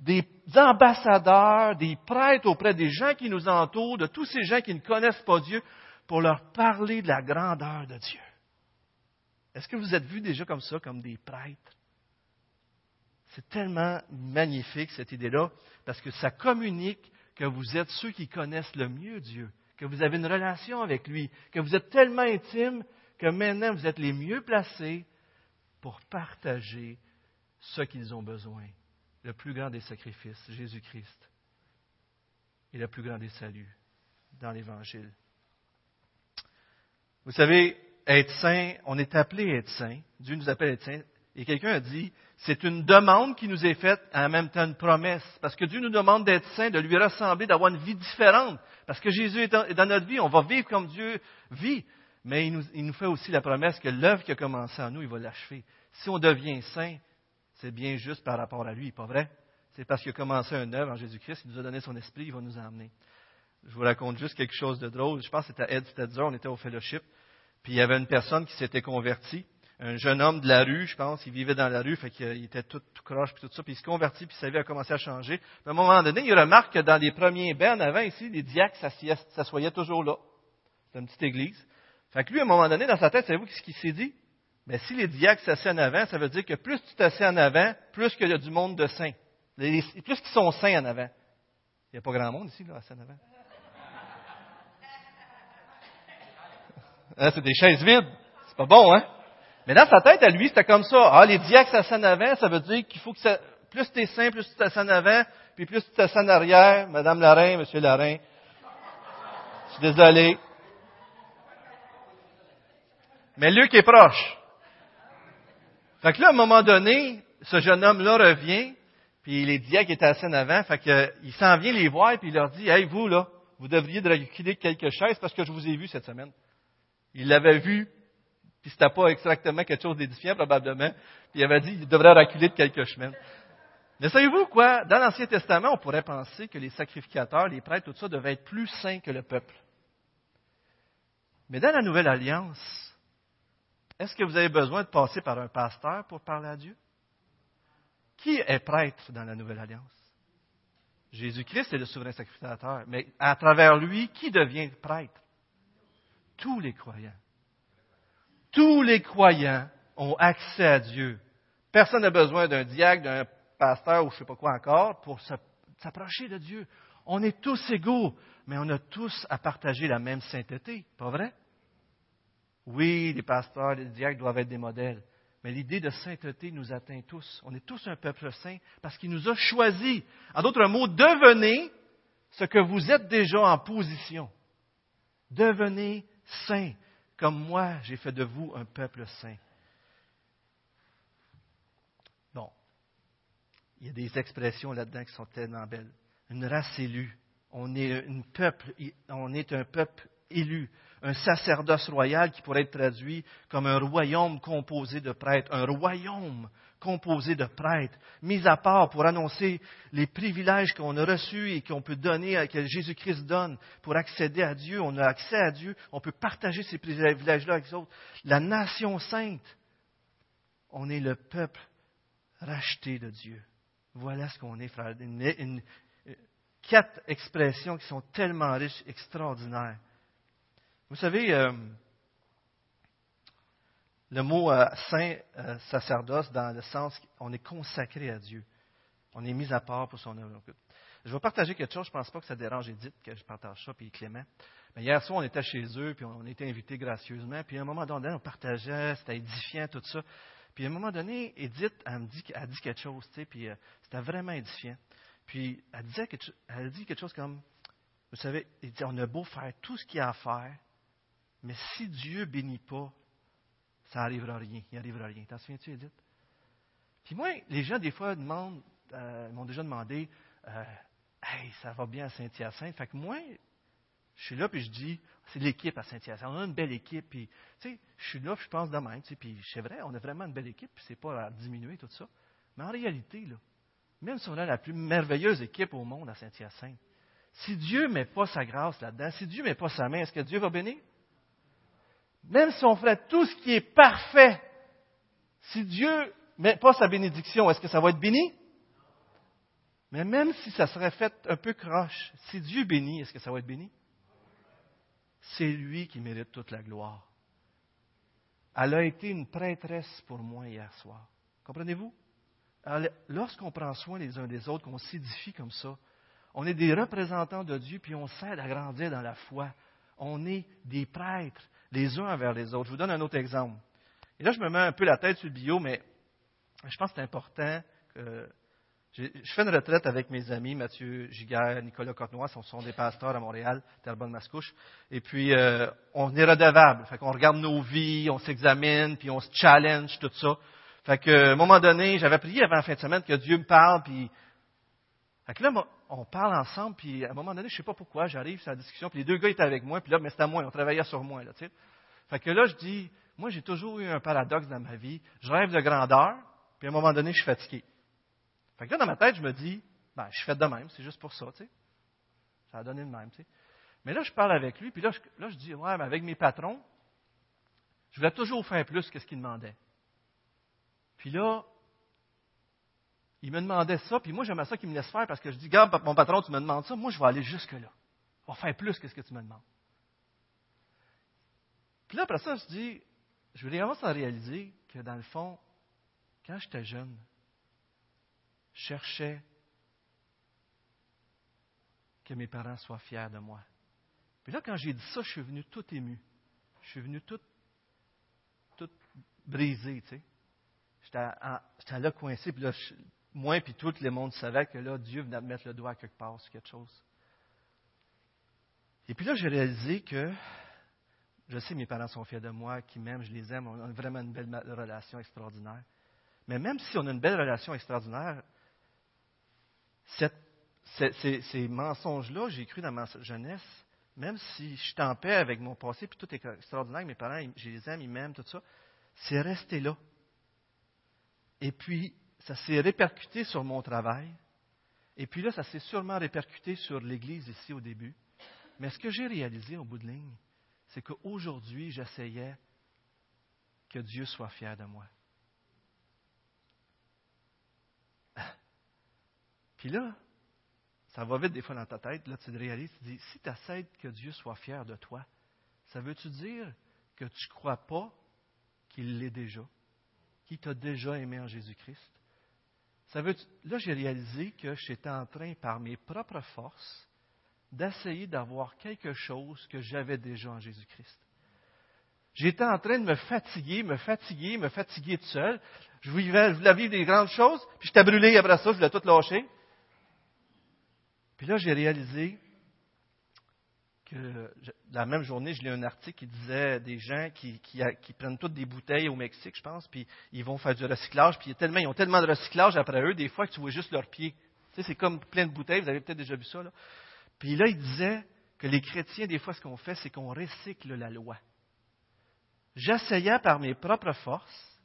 des ambassadeurs, des prêtres auprès des gens qui nous entourent, de tous ces gens qui ne connaissent pas Dieu, pour leur parler de la grandeur de Dieu. Est-ce que vous êtes vus déjà comme ça, comme des prêtres? C'est tellement magnifique cette idée-là, parce que ça communique que vous êtes ceux qui connaissent le mieux Dieu, que vous avez une relation avec lui, que vous êtes tellement intime que maintenant vous êtes les mieux placés pour partager ce qu'ils ont besoin. Le plus grand des sacrifices, Jésus-Christ, et le plus grand des saluts dans l'Évangile. Vous savez, être saint, on est appelé à être saint. Dieu nous appelle être saint. Et quelqu'un a dit, c'est une demande qui nous est faite, en même temps une promesse. Parce que Dieu nous demande d'être saint, de lui ressembler, d'avoir une vie différente. Parce que Jésus est dans notre vie, on va vivre comme Dieu vit. Mais il nous, il nous fait aussi la promesse que l'œuvre qui a commencé en nous, il va l'achever. Si on devient saint, c'est bien juste par rapport à lui, pas vrai? C'est parce qu'il a commencé une œuvre en Jésus-Christ, il nous a donné son esprit, il va nous emmener. Je vous raconte juste quelque chose de drôle. Je pense que c'était à Ed Stetzer, on était au fellowship. Puis il y avait une personne qui s'était convertie, un jeune homme de la rue, je pense, il vivait dans la rue, fait qu'il était tout, croche, puis tout ça, puis il se convertit, puis sa vie a commencé à changer. Puis à un moment donné, il remarque que dans les premiers bains en avant, ici, les diacres s'assoyaient toujours là. C'est une petite église. Fait que lui, à un moment donné, dans sa tête, savez-vous ce qu'il s'est dit? Mais si les diacres s'assiedent en avant, ça veut dire que plus tu t'assieds en avant, plus qu'il y a du monde de saints. plus qu'ils sont saints en avant. Il n'y a pas grand monde ici, là, assis en avant. C'est des chaises vides. C'est pas bon, hein? Mais dans sa tête, à lui, c'était comme ça. Ah, les diacres en avant, ça veut dire qu'il faut que ça, plus tu es saint, plus tu t'assieds en avant, puis plus tu t'assieds en arrière. Madame Larin, Monsieur Larin. Je suis désolé. Mais Luc est proche. Fait que là, à un moment donné, ce jeune homme-là revient, puis les diacres étaient assis en avant, fait qu'il s'en vient les voir, puis il leur dit, hey, vous, là, vous devriez reculer quelques chaises parce que je vous ai vu cette semaine. Il l'avait vu, puis c'était pas exactement quelque chose d'édifiant, probablement, puis il avait dit, il devrait reculer de quelques semaines. Mais savez-vous quoi? Dans l'Ancien Testament, on pourrait penser que les sacrificateurs, les prêtres, tout ça, devaient être plus saints que le peuple. Mais dans la Nouvelle Alliance, est-ce que vous avez besoin de passer par un pasteur pour parler à Dieu? Qui est prêtre dans la Nouvelle Alliance? Jésus-Christ est le souverain sacrificateur, mais à travers lui, qui devient prêtre? Tous les croyants. Tous les croyants ont accès à Dieu. Personne n'a besoin d'un diacre, d'un pasteur ou je ne sais pas quoi encore pour s'approcher de Dieu. On est tous égaux, mais on a tous à partager la même sainteté, pas vrai? Oui, les pasteurs, les diacres doivent être des modèles. Mais l'idée de sainteté nous atteint tous. On est tous un peuple saint parce qu'il nous a choisis. En d'autres mots, devenez ce que vous êtes déjà en position. Devenez saints, comme moi j'ai fait de vous un peuple saint. Bon, il y a des expressions là-dedans qui sont tellement belles. Une race élue. On est, peuple, on est un peuple élu un sacerdoce royal qui pourrait être traduit comme un royaume composé de prêtres, un royaume composé de prêtres, mis à part pour annoncer les privilèges qu'on a reçus et qu'on peut donner, que Jésus-Christ donne pour accéder à Dieu. On a accès à Dieu, on peut partager ces privilèges-là avec les autres. La nation sainte, on est le peuple racheté de Dieu. Voilà ce qu'on est, frère. quatre expressions qui sont tellement riches, extraordinaires. Vous savez, euh, le mot euh, saint euh, sacerdoce, dans le sens qu'on est consacré à Dieu. On est mis à part pour son œuvre. Je vais partager quelque chose, je ne pense pas que ça dérange Edith que je partage ça, puis Clément. Mais hier soir, on était chez eux, puis on était invités gracieusement, puis à un moment donné, on partageait, c'était édifiant, tout ça. Puis à un moment donné, Edith, elle me dit, quelque chose, tu sais, puis c'était vraiment édifiant. Puis elle, disait elle dit quelque chose comme, vous savez, dit, on a beau faire tout ce qu'il y a à faire, mais si Dieu bénit pas, ça n'arrivera rien. Il n'arrivera rien. T'en souviens-tu, Edith? Puis moi, les gens, des fois, demandent, euh, m'ont déjà demandé euh, Hey, ça va bien à Saint-Hyacinthe. Fait que moi, je suis là, puis je dis C'est l'équipe à Saint-Hyacinthe. On a une belle équipe. Puis, tu sais, je suis là, puis je pense de même. Puis, c'est vrai, on a vraiment une belle équipe, puis c'est pas à diminuer tout ça. Mais en réalité, là, même si on a la plus merveilleuse équipe au monde à Saint-Hyacinthe, si Dieu ne met pas sa grâce là-dedans, si Dieu ne met pas sa main, est-ce que Dieu va bénir? Même si on ferait tout ce qui est parfait, si Dieu met pas sa bénédiction, est-ce que ça va être béni? Mais même si ça serait fait un peu croche, si Dieu bénit, est-ce que ça va être béni? C'est lui qui mérite toute la gloire. Elle a été une prêtresse pour moi hier soir. Comprenez-vous? Lorsqu'on prend soin les uns des autres, qu'on s'édifie comme ça, on est des représentants de Dieu, puis on s'aide à grandir dans la foi. On est des prêtres les uns envers les autres. Je vous donne un autre exemple. Et là, je me mets un peu la tête sur le bio, mais je pense que c'est important. Que je fais une retraite avec mes amis, Mathieu Giguère, Nicolas Cornois, ce sont des pasteurs à Montréal, Terrebonne-Mascouche. Et puis, euh, on est redevable. Fait qu'on regarde nos vies, on s'examine, puis on se challenge, tout ça. Fait que, à un moment donné, j'avais prié avant la fin de semaine que Dieu me parle, puis fait que là, on parle ensemble, puis à un moment donné, je ne sais pas pourquoi, j'arrive sur la discussion, puis les deux gars étaient avec moi, puis là, mais c'était à moi, on travaillait sur moi, là, tu sais. Fait que là, je dis, moi, j'ai toujours eu un paradoxe dans ma vie. Je rêve de grandeur, puis à un moment donné, je suis fatigué. Fait que là, dans ma tête, je me dis, ben, je suis fait de même, c'est juste pour ça, tu sais. Ça a donné de même, tu sais. Mais là, je parle avec lui, puis là, je, là, je dis, ouais, mais avec mes patrons, je voulais toujours faire plus que ce qu'ils demandaient. Puis là, il me demandait ça, puis moi j'aimais ça qu'il me laisse faire parce que je dis, garde mon patron, tu me demandes ça, moi je vais aller jusque-là. On va faire plus que ce que tu me demandes. Puis là, après ça, je dis, je vais commencer à réaliser que dans le fond, quand j'étais jeune, je cherchais que mes parents soient fiers de moi. Puis là, quand j'ai dit ça, je suis venu tout ému. Je suis venu tout, tout brisé, tu sais. J'étais là coincé, puis là, moi puis tout le monde savait que là, Dieu venait de mettre le doigt à quelque part sur quelque chose. Et puis là, j'ai réalisé que, je sais, mes parents sont fiers de moi, qu'ils m'aiment, je les aime, on a vraiment une belle relation extraordinaire. Mais même si on a une belle relation extraordinaire, ces, mensonges-là, j'ai cru dans ma jeunesse, même si je suis en paix avec mon passé, puis tout est extraordinaire, mes parents, je les aime, ils m'aiment, tout ça, c'est resté là. Et puis, ça s'est répercuté sur mon travail. Et puis là, ça s'est sûrement répercuté sur l'Église ici au début. Mais ce que j'ai réalisé au bout de ligne, c'est qu'aujourd'hui, j'essayais que Dieu soit fier de moi. *laughs* Puis là, ça va vite des fois dans ta tête. Là, tu te réalises, tu dis, si tu essaies que Dieu soit fier de toi, ça veut-tu dire que tu ne crois pas qu'il l'est déjà? qui t'a déjà aimé en Jésus-Christ? Ça veut, là, j'ai réalisé que j'étais en train, par mes propres forces, d'essayer d'avoir quelque chose que j'avais déjà en Jésus-Christ. J'étais en train de me fatiguer, me fatiguer, me fatiguer tout seul. Je voulais, je vivre des grandes choses, puis j'étais brûlé après ça, je voulais tout lâcher. Puis là, j'ai réalisé la même journée, je lis un article qui disait des gens qui, prennent toutes des bouteilles au Mexique, je pense, puis ils vont faire du recyclage, puis ils ont tellement de recyclage après eux, des fois que tu vois juste leurs pieds. Tu sais, c'est comme plein de bouteilles, vous avez peut-être déjà vu ça. Puis là, il disait que les chrétiens, des fois, ce qu'on fait, c'est qu'on recycle la loi. J'essayais par mes propres forces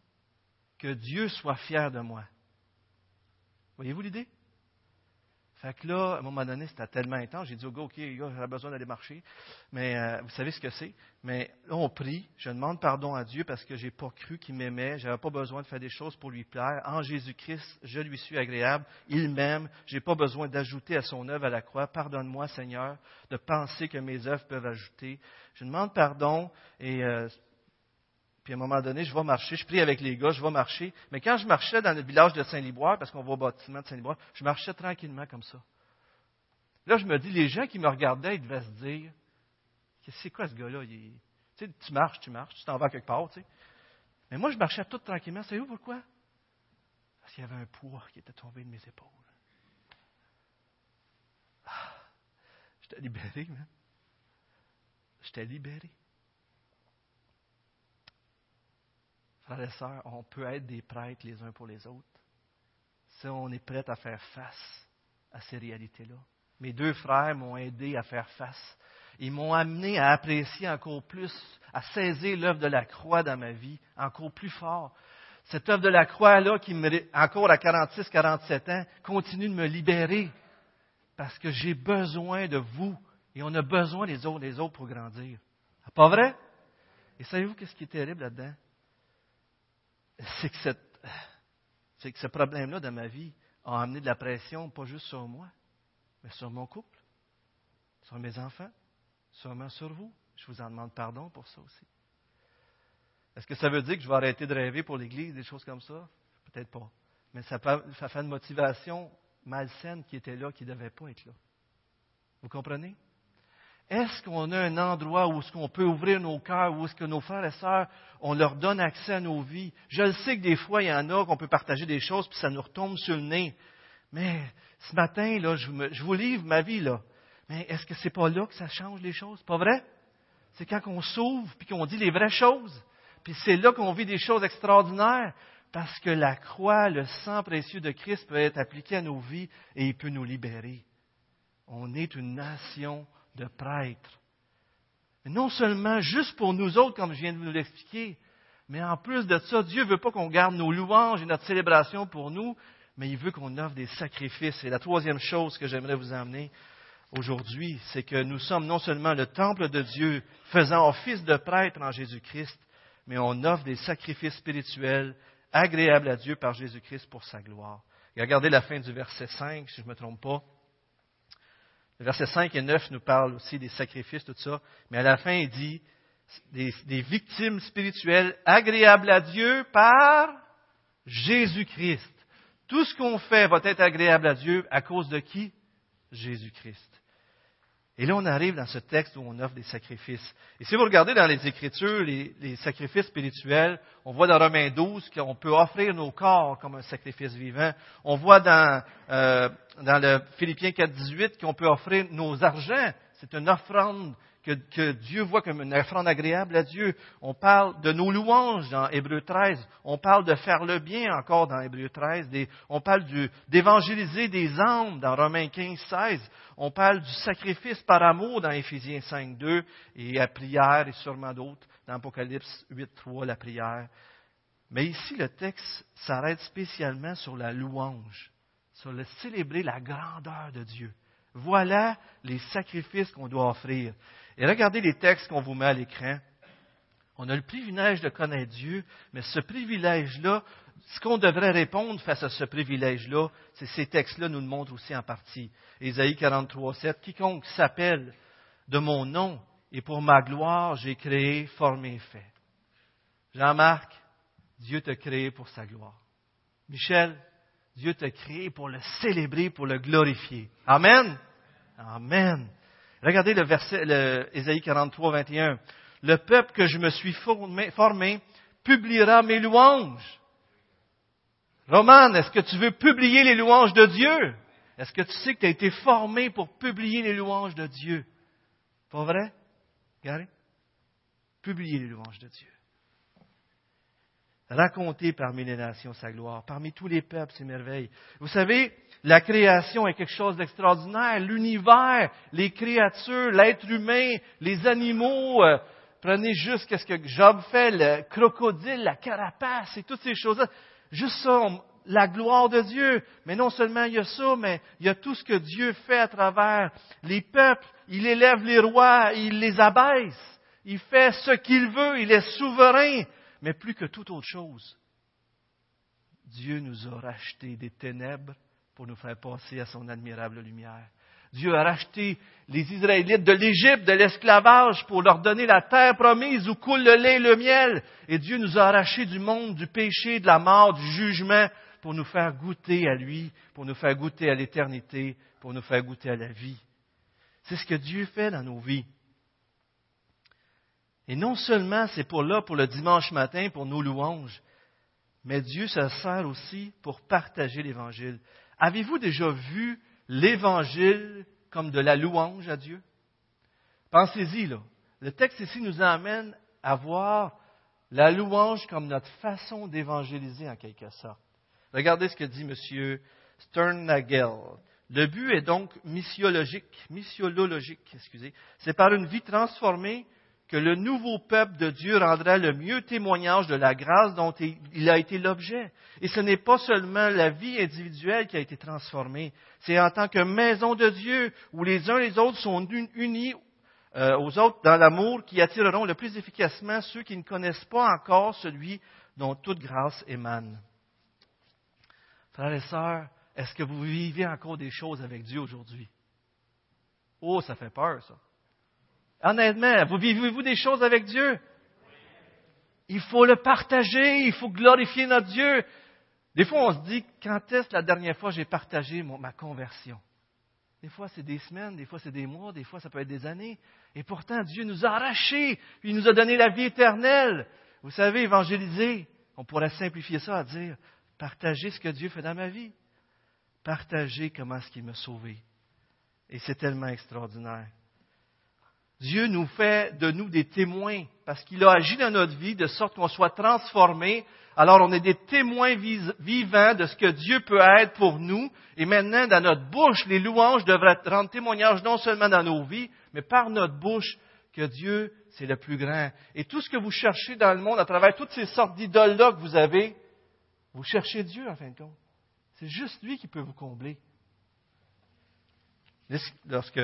que Dieu soit fier de moi. Voyez-vous l'idée? Fait que là, à un moment donné, c'était tellement intense, j'ai dit au gars, OK, j'aurais besoin d'aller marcher. Mais euh, vous savez ce que c'est? Mais là, on prie, je demande pardon à Dieu parce que je n'ai pas cru qu'il m'aimait, je n'avais pas besoin de faire des choses pour lui plaire. En Jésus-Christ, je lui suis agréable, il m'aime, je n'ai pas besoin d'ajouter à son œuvre à la croix. Pardonne-moi, Seigneur, de penser que mes œuvres peuvent ajouter. Je demande pardon et euh, puis à un moment donné, je vais marcher, je prie avec les gars, je vais marcher. Mais quand je marchais dans le village de Saint-Liboire, parce qu'on va au bâtiment de Saint-Liboire, je marchais tranquillement comme ça. Là, je me dis, les gens qui me regardaient, ils devaient se dire, c'est quoi ce gars-là? Tu marches, tu marches, tu t'en vas quelque part. Mais moi, je marchais tout tranquillement. Savez-vous pourquoi? Parce qu'il y avait un poids qui était tombé de mes épaules. Ah, j'étais libéré, man. J'étais libéré. Frères et sœurs, on peut être des prêtres les uns pour les autres si on est prêt à faire face à ces réalités-là. Mes deux frères m'ont aidé à faire face. Ils m'ont amené à apprécier encore plus, à saisir l'œuvre de la croix dans ma vie encore plus fort. Cette œuvre de la croix-là, qui me, encore à 46, 47 ans, continue de me libérer parce que j'ai besoin de vous et on a besoin les autres des autres pour grandir. Pas vrai? Et savez-vous qu'est-ce qui est terrible là-dedans? C'est que, c'est que ce problème-là dans ma vie a amené de la pression, pas juste sur moi, mais sur mon couple, sur mes enfants, sûrement sur vous. Je vous en demande pardon pour ça aussi. Est-ce que ça veut dire que je vais arrêter de rêver pour l'Église, des choses comme ça? Peut-être pas. Mais ça, ça fait une motivation malsaine qui était là, qui ne devait pas être là. Vous comprenez? Est-ce qu'on a un endroit où est-ce qu'on peut ouvrir nos cœurs, où est-ce que nos frères et sœurs, on leur donne accès à nos vies? Je le sais que des fois, il y en a qu'on peut partager des choses, puis ça nous retombe sur le nez. Mais ce matin, là, je, vous livre ma vie, là. Mais est-ce que c'est pas là que ça change les choses? Pas vrai? C'est quand on s'ouvre, puis qu'on dit les vraies choses. Puis c'est là qu'on vit des choses extraordinaires. Parce que la croix, le sang précieux de Christ peut être appliqué à nos vies et il peut nous libérer. On est une nation de prêtres. non seulement juste pour nous autres, comme je viens de vous l'expliquer, mais en plus de ça, Dieu ne veut pas qu'on garde nos louanges et notre célébration pour nous, mais il veut qu'on offre des sacrifices. Et la troisième chose que j'aimerais vous emmener aujourd'hui, c'est que nous sommes non seulement le temple de Dieu, faisant office de prêtre en Jésus-Christ, mais on offre des sacrifices spirituels agréables à Dieu par Jésus-Christ pour sa gloire. Et regardez la fin du verset 5, si je ne me trompe pas. Le verset 5 et 9 nous parlent aussi des sacrifices, tout ça. Mais à la fin, il dit des, des victimes spirituelles agréables à Dieu par Jésus-Christ. Tout ce qu'on fait va être agréable à Dieu à cause de qui? Jésus-Christ. Et là, on arrive dans ce texte où on offre des sacrifices. Et si vous regardez dans les Écritures, les, sacrifices spirituels, on voit dans Romains 12 qu'on peut offrir nos corps comme un sacrifice vivant. On voit dans, euh, dans le Philippiens 4, 18 qu'on peut offrir nos argents. C'est une offrande que, Dieu voit comme une offrande agréable à Dieu. On parle de nos louanges dans Hébreu 13. On parle de faire le bien encore dans Hébreu 13. on parle d'évangéliser des âmes dans Romains 15, 16. On parle du sacrifice par amour dans Éphésiens 5, 2 et la prière et sûrement d'autres dans Apocalypse 8, 3, la prière. Mais ici, le texte s'arrête spécialement sur la louange, sur le célébrer la grandeur de Dieu. Voilà les sacrifices qu'on doit offrir. Et regardez les textes qu'on vous met à l'écran. On a le privilège de connaître Dieu, mais ce privilège-là, ce qu'on devrait répondre face à ce privilège-là, c'est ces textes-là nous le montrent aussi en partie. Ésaïe 43, 7, quiconque s'appelle de mon nom et pour ma gloire, j'ai créé, formé et fait. Jean-Marc, Dieu t'a créé pour sa gloire. Michel, Dieu t'a créé pour le célébrer, pour le glorifier. Amen. Amen. Regardez le verset, le, Ésaïe 43, 21. Le peuple que je me suis formé, publiera mes louanges. Roman, est-ce que tu veux publier les louanges de Dieu? Est-ce que tu sais que tu as été formé pour publier les louanges de Dieu? Pas vrai? Regardez. Publier les louanges de Dieu. Raconter parmi les nations sa gloire, parmi tous les peuples ses merveilles. Vous savez, la création est quelque chose d'extraordinaire. L'univers, les créatures, l'être humain, les animaux. Euh, prenez juste ce que Job fait, le crocodile, la carapace et toutes ces choses-là. Juste ça, la gloire de Dieu. Mais non seulement il y a ça, mais il y a tout ce que Dieu fait à travers les peuples. Il élève les rois, il les abaisse. Il fait ce qu'il veut, il est souverain. Mais plus que toute autre chose, Dieu nous a racheté des ténèbres pour nous faire passer à son admirable lumière. Dieu a racheté les Israélites de l'Égypte, de l'esclavage, pour leur donner la terre promise où coule le lait et le miel. Et Dieu nous a arrachés du monde, du péché, de la mort, du jugement, pour nous faire goûter à lui, pour nous faire goûter à l'éternité, pour nous faire goûter à la vie. C'est ce que Dieu fait dans nos vies. Et non seulement c'est pour là, pour le dimanche matin, pour nos louanges, mais Dieu se sert aussi pour partager l'Évangile. Avez-vous déjà vu l'Évangile comme de la louange à Dieu? Pensez-y, là. Le texte ici nous amène à voir la louange comme notre façon d'évangéliser en quelque sorte. Regardez ce que dit M. Sternagel. Le but est donc missiologique, missiologique, excusez. C'est par une vie transformée que le nouveau peuple de Dieu rendra le mieux témoignage de la grâce dont il a été l'objet. Et ce n'est pas seulement la vie individuelle qui a été transformée, c'est en tant que maison de Dieu où les uns et les autres sont unis euh, aux autres dans l'amour qui attireront le plus efficacement ceux qui ne connaissent pas encore celui dont toute grâce émane. Frères et sœurs, est-ce que vous vivez encore des choses avec Dieu aujourd'hui? Oh, ça fait peur, ça. Honnêtement, vous vivez-vous des choses avec Dieu? Il faut le partager, il faut glorifier notre Dieu. Des fois, on se dit, quand est-ce la dernière fois j'ai partagé ma conversion? Des fois, c'est des semaines, des fois, c'est des mois, des fois, ça peut être des années. Et pourtant, Dieu nous a arrachés, il nous a donné la vie éternelle. Vous savez, évangéliser, on pourrait simplifier ça à dire, partager ce que Dieu fait dans ma vie. Partager comment est-ce qu'il m'a sauvé. Et c'est tellement extraordinaire. Dieu nous fait de nous des témoins parce qu'il a agi dans notre vie de sorte qu'on soit transformé. Alors on est des témoins vivants de ce que Dieu peut être pour nous. Et maintenant, dans notre bouche, les louanges devraient rendre témoignage non seulement dans nos vies, mais par notre bouche que Dieu, c'est le plus grand. Et tout ce que vous cherchez dans le monde, à travers toutes ces sortes d'idoles-là que vous avez, vous cherchez Dieu en fin de compte. C'est juste lui qui peut vous combler. Lorsque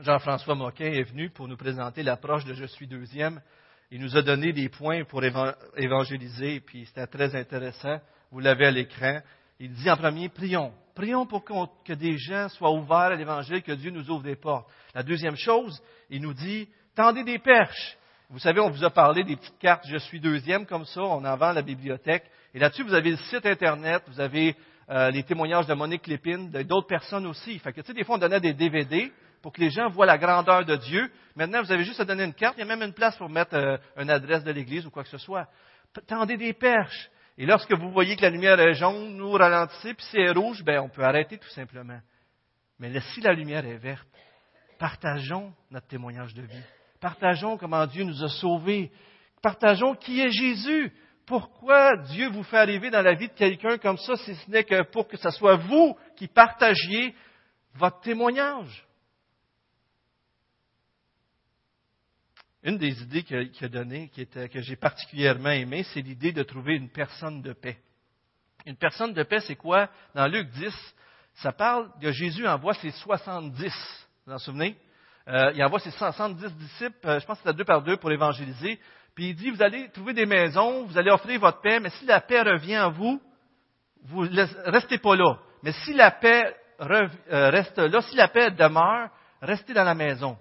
Jean-François Moquin est venu pour nous présenter l'approche de Je suis deuxième. Il nous a donné des points pour évangéliser, puis c'était très intéressant. Vous l'avez à l'écran. Il dit en premier, prions. Prions pour que des gens soient ouverts à l'Évangile, que Dieu nous ouvre des portes. La deuxième chose, il nous dit, tendez des perches. Vous savez, on vous a parlé des petites cartes Je suis deuxième, comme ça, on en vend à la bibliothèque. Et là-dessus, vous avez le site Internet, vous avez euh, les témoignages de Monique Lépine, d'autres personnes aussi. Fait que, tu sais, des fois, on donnait des DVD, pour que les gens voient la grandeur de Dieu. Maintenant, vous avez juste à donner une carte. Il y a même une place pour mettre euh, une adresse de l'église ou quoi que ce soit. Tendez des perches. Et lorsque vous voyez que la lumière est jaune, nous ralentissez, puis c'est rouge, ben, on peut arrêter tout simplement. Mais si la lumière est verte, partageons notre témoignage de vie. Partageons comment Dieu nous a sauvés. Partageons qui est Jésus. Pourquoi Dieu vous fait arriver dans la vie de quelqu'un comme ça, si ce n'est que pour que ce soit vous qui partagiez votre témoignage? Une des idées qu'il a, données, que j'ai particulièrement aimé, c'est l'idée de trouver une personne de paix. Une personne de paix, c'est quoi? Dans Luc 10, ça parle que Jésus envoie ses 70. Vous vous en souvenez? Euh, il envoie ses 70 disciples, euh, je pense que à deux par deux pour évangéliser. Puis il dit, vous allez trouver des maisons, vous allez offrir votre paix, mais si la paix revient à vous, vous restez pas là. Mais si la paix euh, reste là, si la paix demeure, restez dans la maison.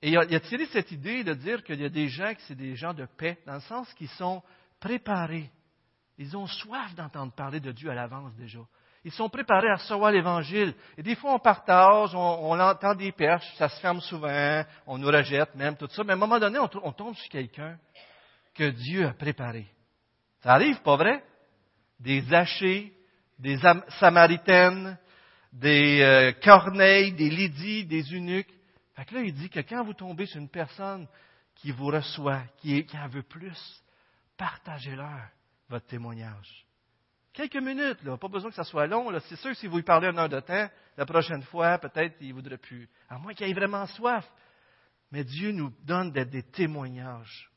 Et il a, tiré cette idée de dire qu'il y a des gens qui sont des gens de paix, dans le sens qu'ils sont préparés. Ils ont soif d'entendre parler de Dieu à l'avance déjà. Ils sont préparés à recevoir l'Évangile. Et des fois, on partage, on, entend des perches, ça se ferme souvent, on nous rejette même, tout ça. Mais à un moment donné, on, tombe sur quelqu'un que Dieu a préparé. Ça arrive, pas vrai? Des Achées, des Samaritaines, des euh, Corneilles, des Lydies, des eunuques. Fait que là, il dit que quand vous tombez sur une personne qui vous reçoit, qui, en veut plus, partagez-leur votre témoignage. Quelques minutes, là, pas besoin que ça soit long. C'est sûr que si vous lui parlez une heure de temps, la prochaine fois, peut-être il ne voudrait plus. À moins qu'il ait vraiment soif. Mais Dieu nous donne des, des témoignages.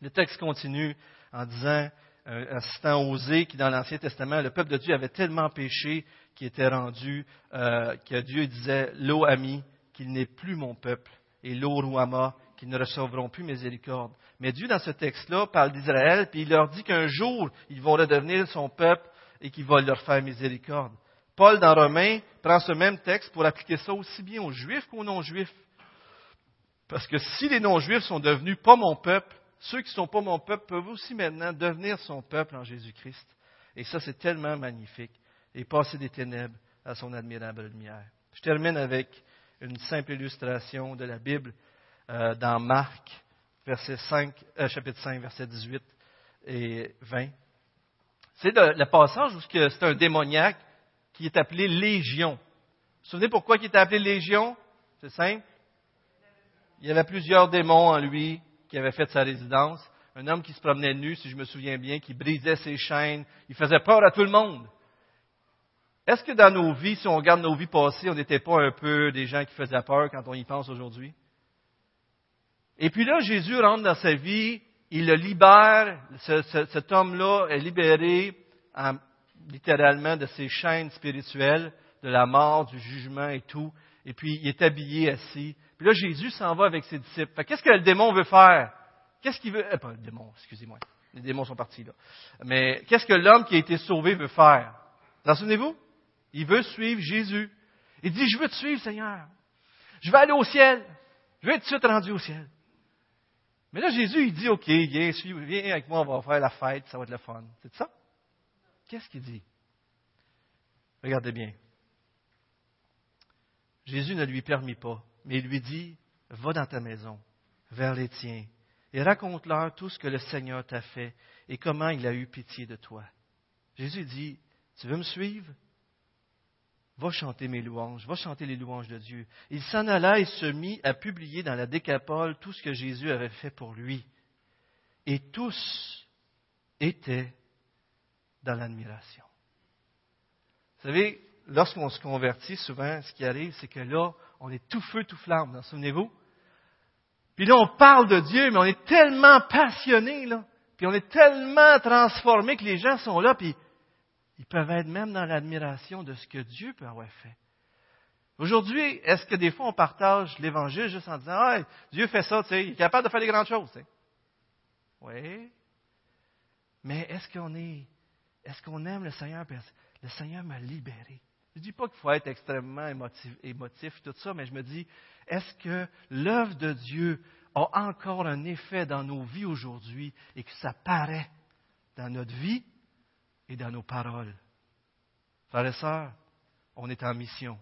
Le texte continue en disant, euh, en citant Osée, qui dans l'Ancien Testament, le peuple de Dieu avait tellement péché qu'il était rendu, euh, que Dieu disait, l'eau amie, qu'il n'est plus mon peuple, et l'Oruama, qu'ils ne recevront plus miséricorde. Mais Dieu, dans ce texte-là, parle d'Israël, puis il leur dit qu'un jour, ils vont redevenir son peuple et qu'il va leur faire miséricorde. Paul, dans Romains, prend ce même texte pour appliquer ça aussi bien aux Juifs qu'aux non-Juifs. Parce que si les non-Juifs sont devenus pas mon peuple, ceux qui ne sont pas mon peuple peuvent aussi maintenant devenir son peuple en Jésus-Christ. Et ça, c'est tellement magnifique. Et passer des ténèbres à son admirable lumière. Je termine avec une simple illustration de la Bible euh, dans Marc, verset 5, euh, chapitre 5, verset 18 et 20. C'est le, passage où c'est un démoniaque qui est appelé Légion. Vous vous souvenez pourquoi il était appelé Légion? C'est simple. Il y avait plusieurs démons en lui qui avaient fait sa résidence. Un homme qui se promenait nu, si je me souviens bien, qui brisait ses chaînes. Il faisait peur à tout le monde. Est-ce que dans nos vies, si on regarde nos vies passées, on n'était pas un peu des gens qui faisaient peur quand on y pense aujourd'hui? Et puis là, Jésus rentre dans sa vie, il le libère, cet homme-là est libéré littéralement de ses chaînes spirituelles, de la mort, du jugement et tout, et puis il est habillé assis. Puis là, Jésus s'en va avec ses disciples. Qu'est-ce que le démon veut faire? Qu'est-ce qu'il veut? Eh, pas le démon, excusez-moi. Les démons sont partis là. Mais qu'est-ce que l'homme qui a été sauvé veut faire? Vous en souvenez-vous? Il veut suivre Jésus. Il dit, je veux te suivre, Seigneur. Je vais aller au ciel. Je vais être tout de rendu au ciel. Mais là, Jésus, il dit, OK, viens, viens avec moi, on va faire la fête, ça va être le fun. C'est ça? Qu'est-ce qu'il dit? Regardez bien. Jésus ne lui permit pas, mais il lui dit, va dans ta maison, vers les tiens, et raconte-leur tout ce que le Seigneur t'a fait et comment il a eu pitié de toi. Jésus dit, tu veux me suivre? Va chanter mes louanges, va chanter les louanges de Dieu. Il s'en alla et se mit à publier dans la décapole tout ce que Jésus avait fait pour lui. Et tous étaient dans l'admiration. Vous savez, lorsqu'on se convertit, souvent, ce qui arrive, c'est que là, on est tout feu, tout flamme, souvenez-vous? Puis là, on parle de Dieu, mais on est tellement passionné, là. Puis on est tellement transformé que les gens sont là, puis ils peuvent être même dans l'admiration de ce que Dieu peut avoir fait. Aujourd'hui, est-ce que des fois on partage l'Évangile juste en disant Ah, Dieu fait ça, tu sais, il est capable de faire des grandes choses, tu sais. Oui. Mais est-ce qu'on est, est-ce qu'on aime le Seigneur? Le Seigneur m'a libéré? Je ne dis pas qu'il faut être extrêmement émotif, émotif, tout ça, mais je me dis, est-ce que l'œuvre de Dieu a encore un effet dans nos vies aujourd'hui et que ça paraît dans notre vie? Et dans nos paroles. Frères et sœurs, on est en mission.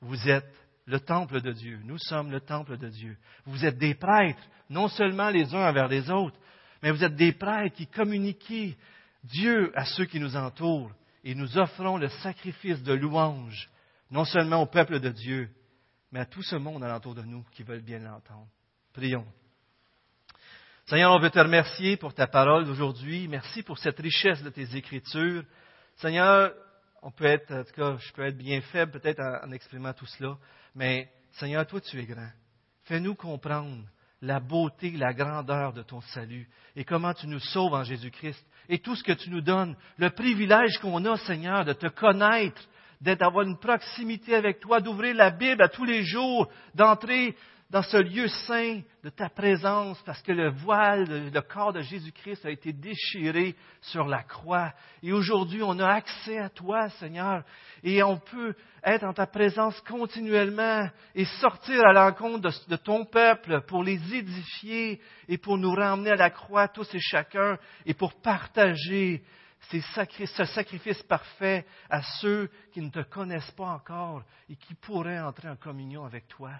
Vous êtes le temple de Dieu. Nous sommes le temple de Dieu. Vous êtes des prêtres, non seulement les uns envers les autres, mais vous êtes des prêtres qui communiquent Dieu à ceux qui nous entourent. Et nous offrons le sacrifice de louange, non seulement au peuple de Dieu, mais à tout ce monde alentour de nous qui veulent bien l'entendre. Prions. Seigneur, on veut te remercier pour ta parole d'aujourd'hui. Merci pour cette richesse de tes Écritures. Seigneur, on peut être, en tout cas, je peux être bien faible peut-être en, exprimant tout cela, mais Seigneur, toi tu es grand. Fais-nous comprendre la beauté, la grandeur de ton salut et comment tu nous sauves en Jésus-Christ et tout ce que tu nous donnes, le privilège qu'on a, Seigneur, de te connaître, d'avoir une proximité avec toi, d'ouvrir la Bible à tous les jours, d'entrer dans ce lieu saint de ta présence parce que le voile, le corps de Jésus-Christ a été déchiré sur la croix. Et aujourd'hui, on a accès à toi, Seigneur, et on peut être en ta présence continuellement et sortir à l'encontre de, ton peuple pour les édifier et pour nous ramener à la croix tous et chacun et pour partager ce sacrifice parfait à ceux qui ne te connaissent pas encore et qui pourraient entrer en communion avec toi.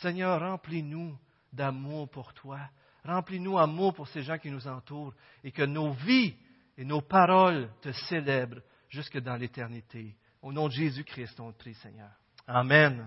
Seigneur, remplis-nous d'amour pour toi. Remplis-nous d'amour pour ces gens qui nous entourent et que nos vies et nos paroles te célèbrent jusque dans l'éternité. Au nom de Jésus-Christ, on te prie, Seigneur. Amen.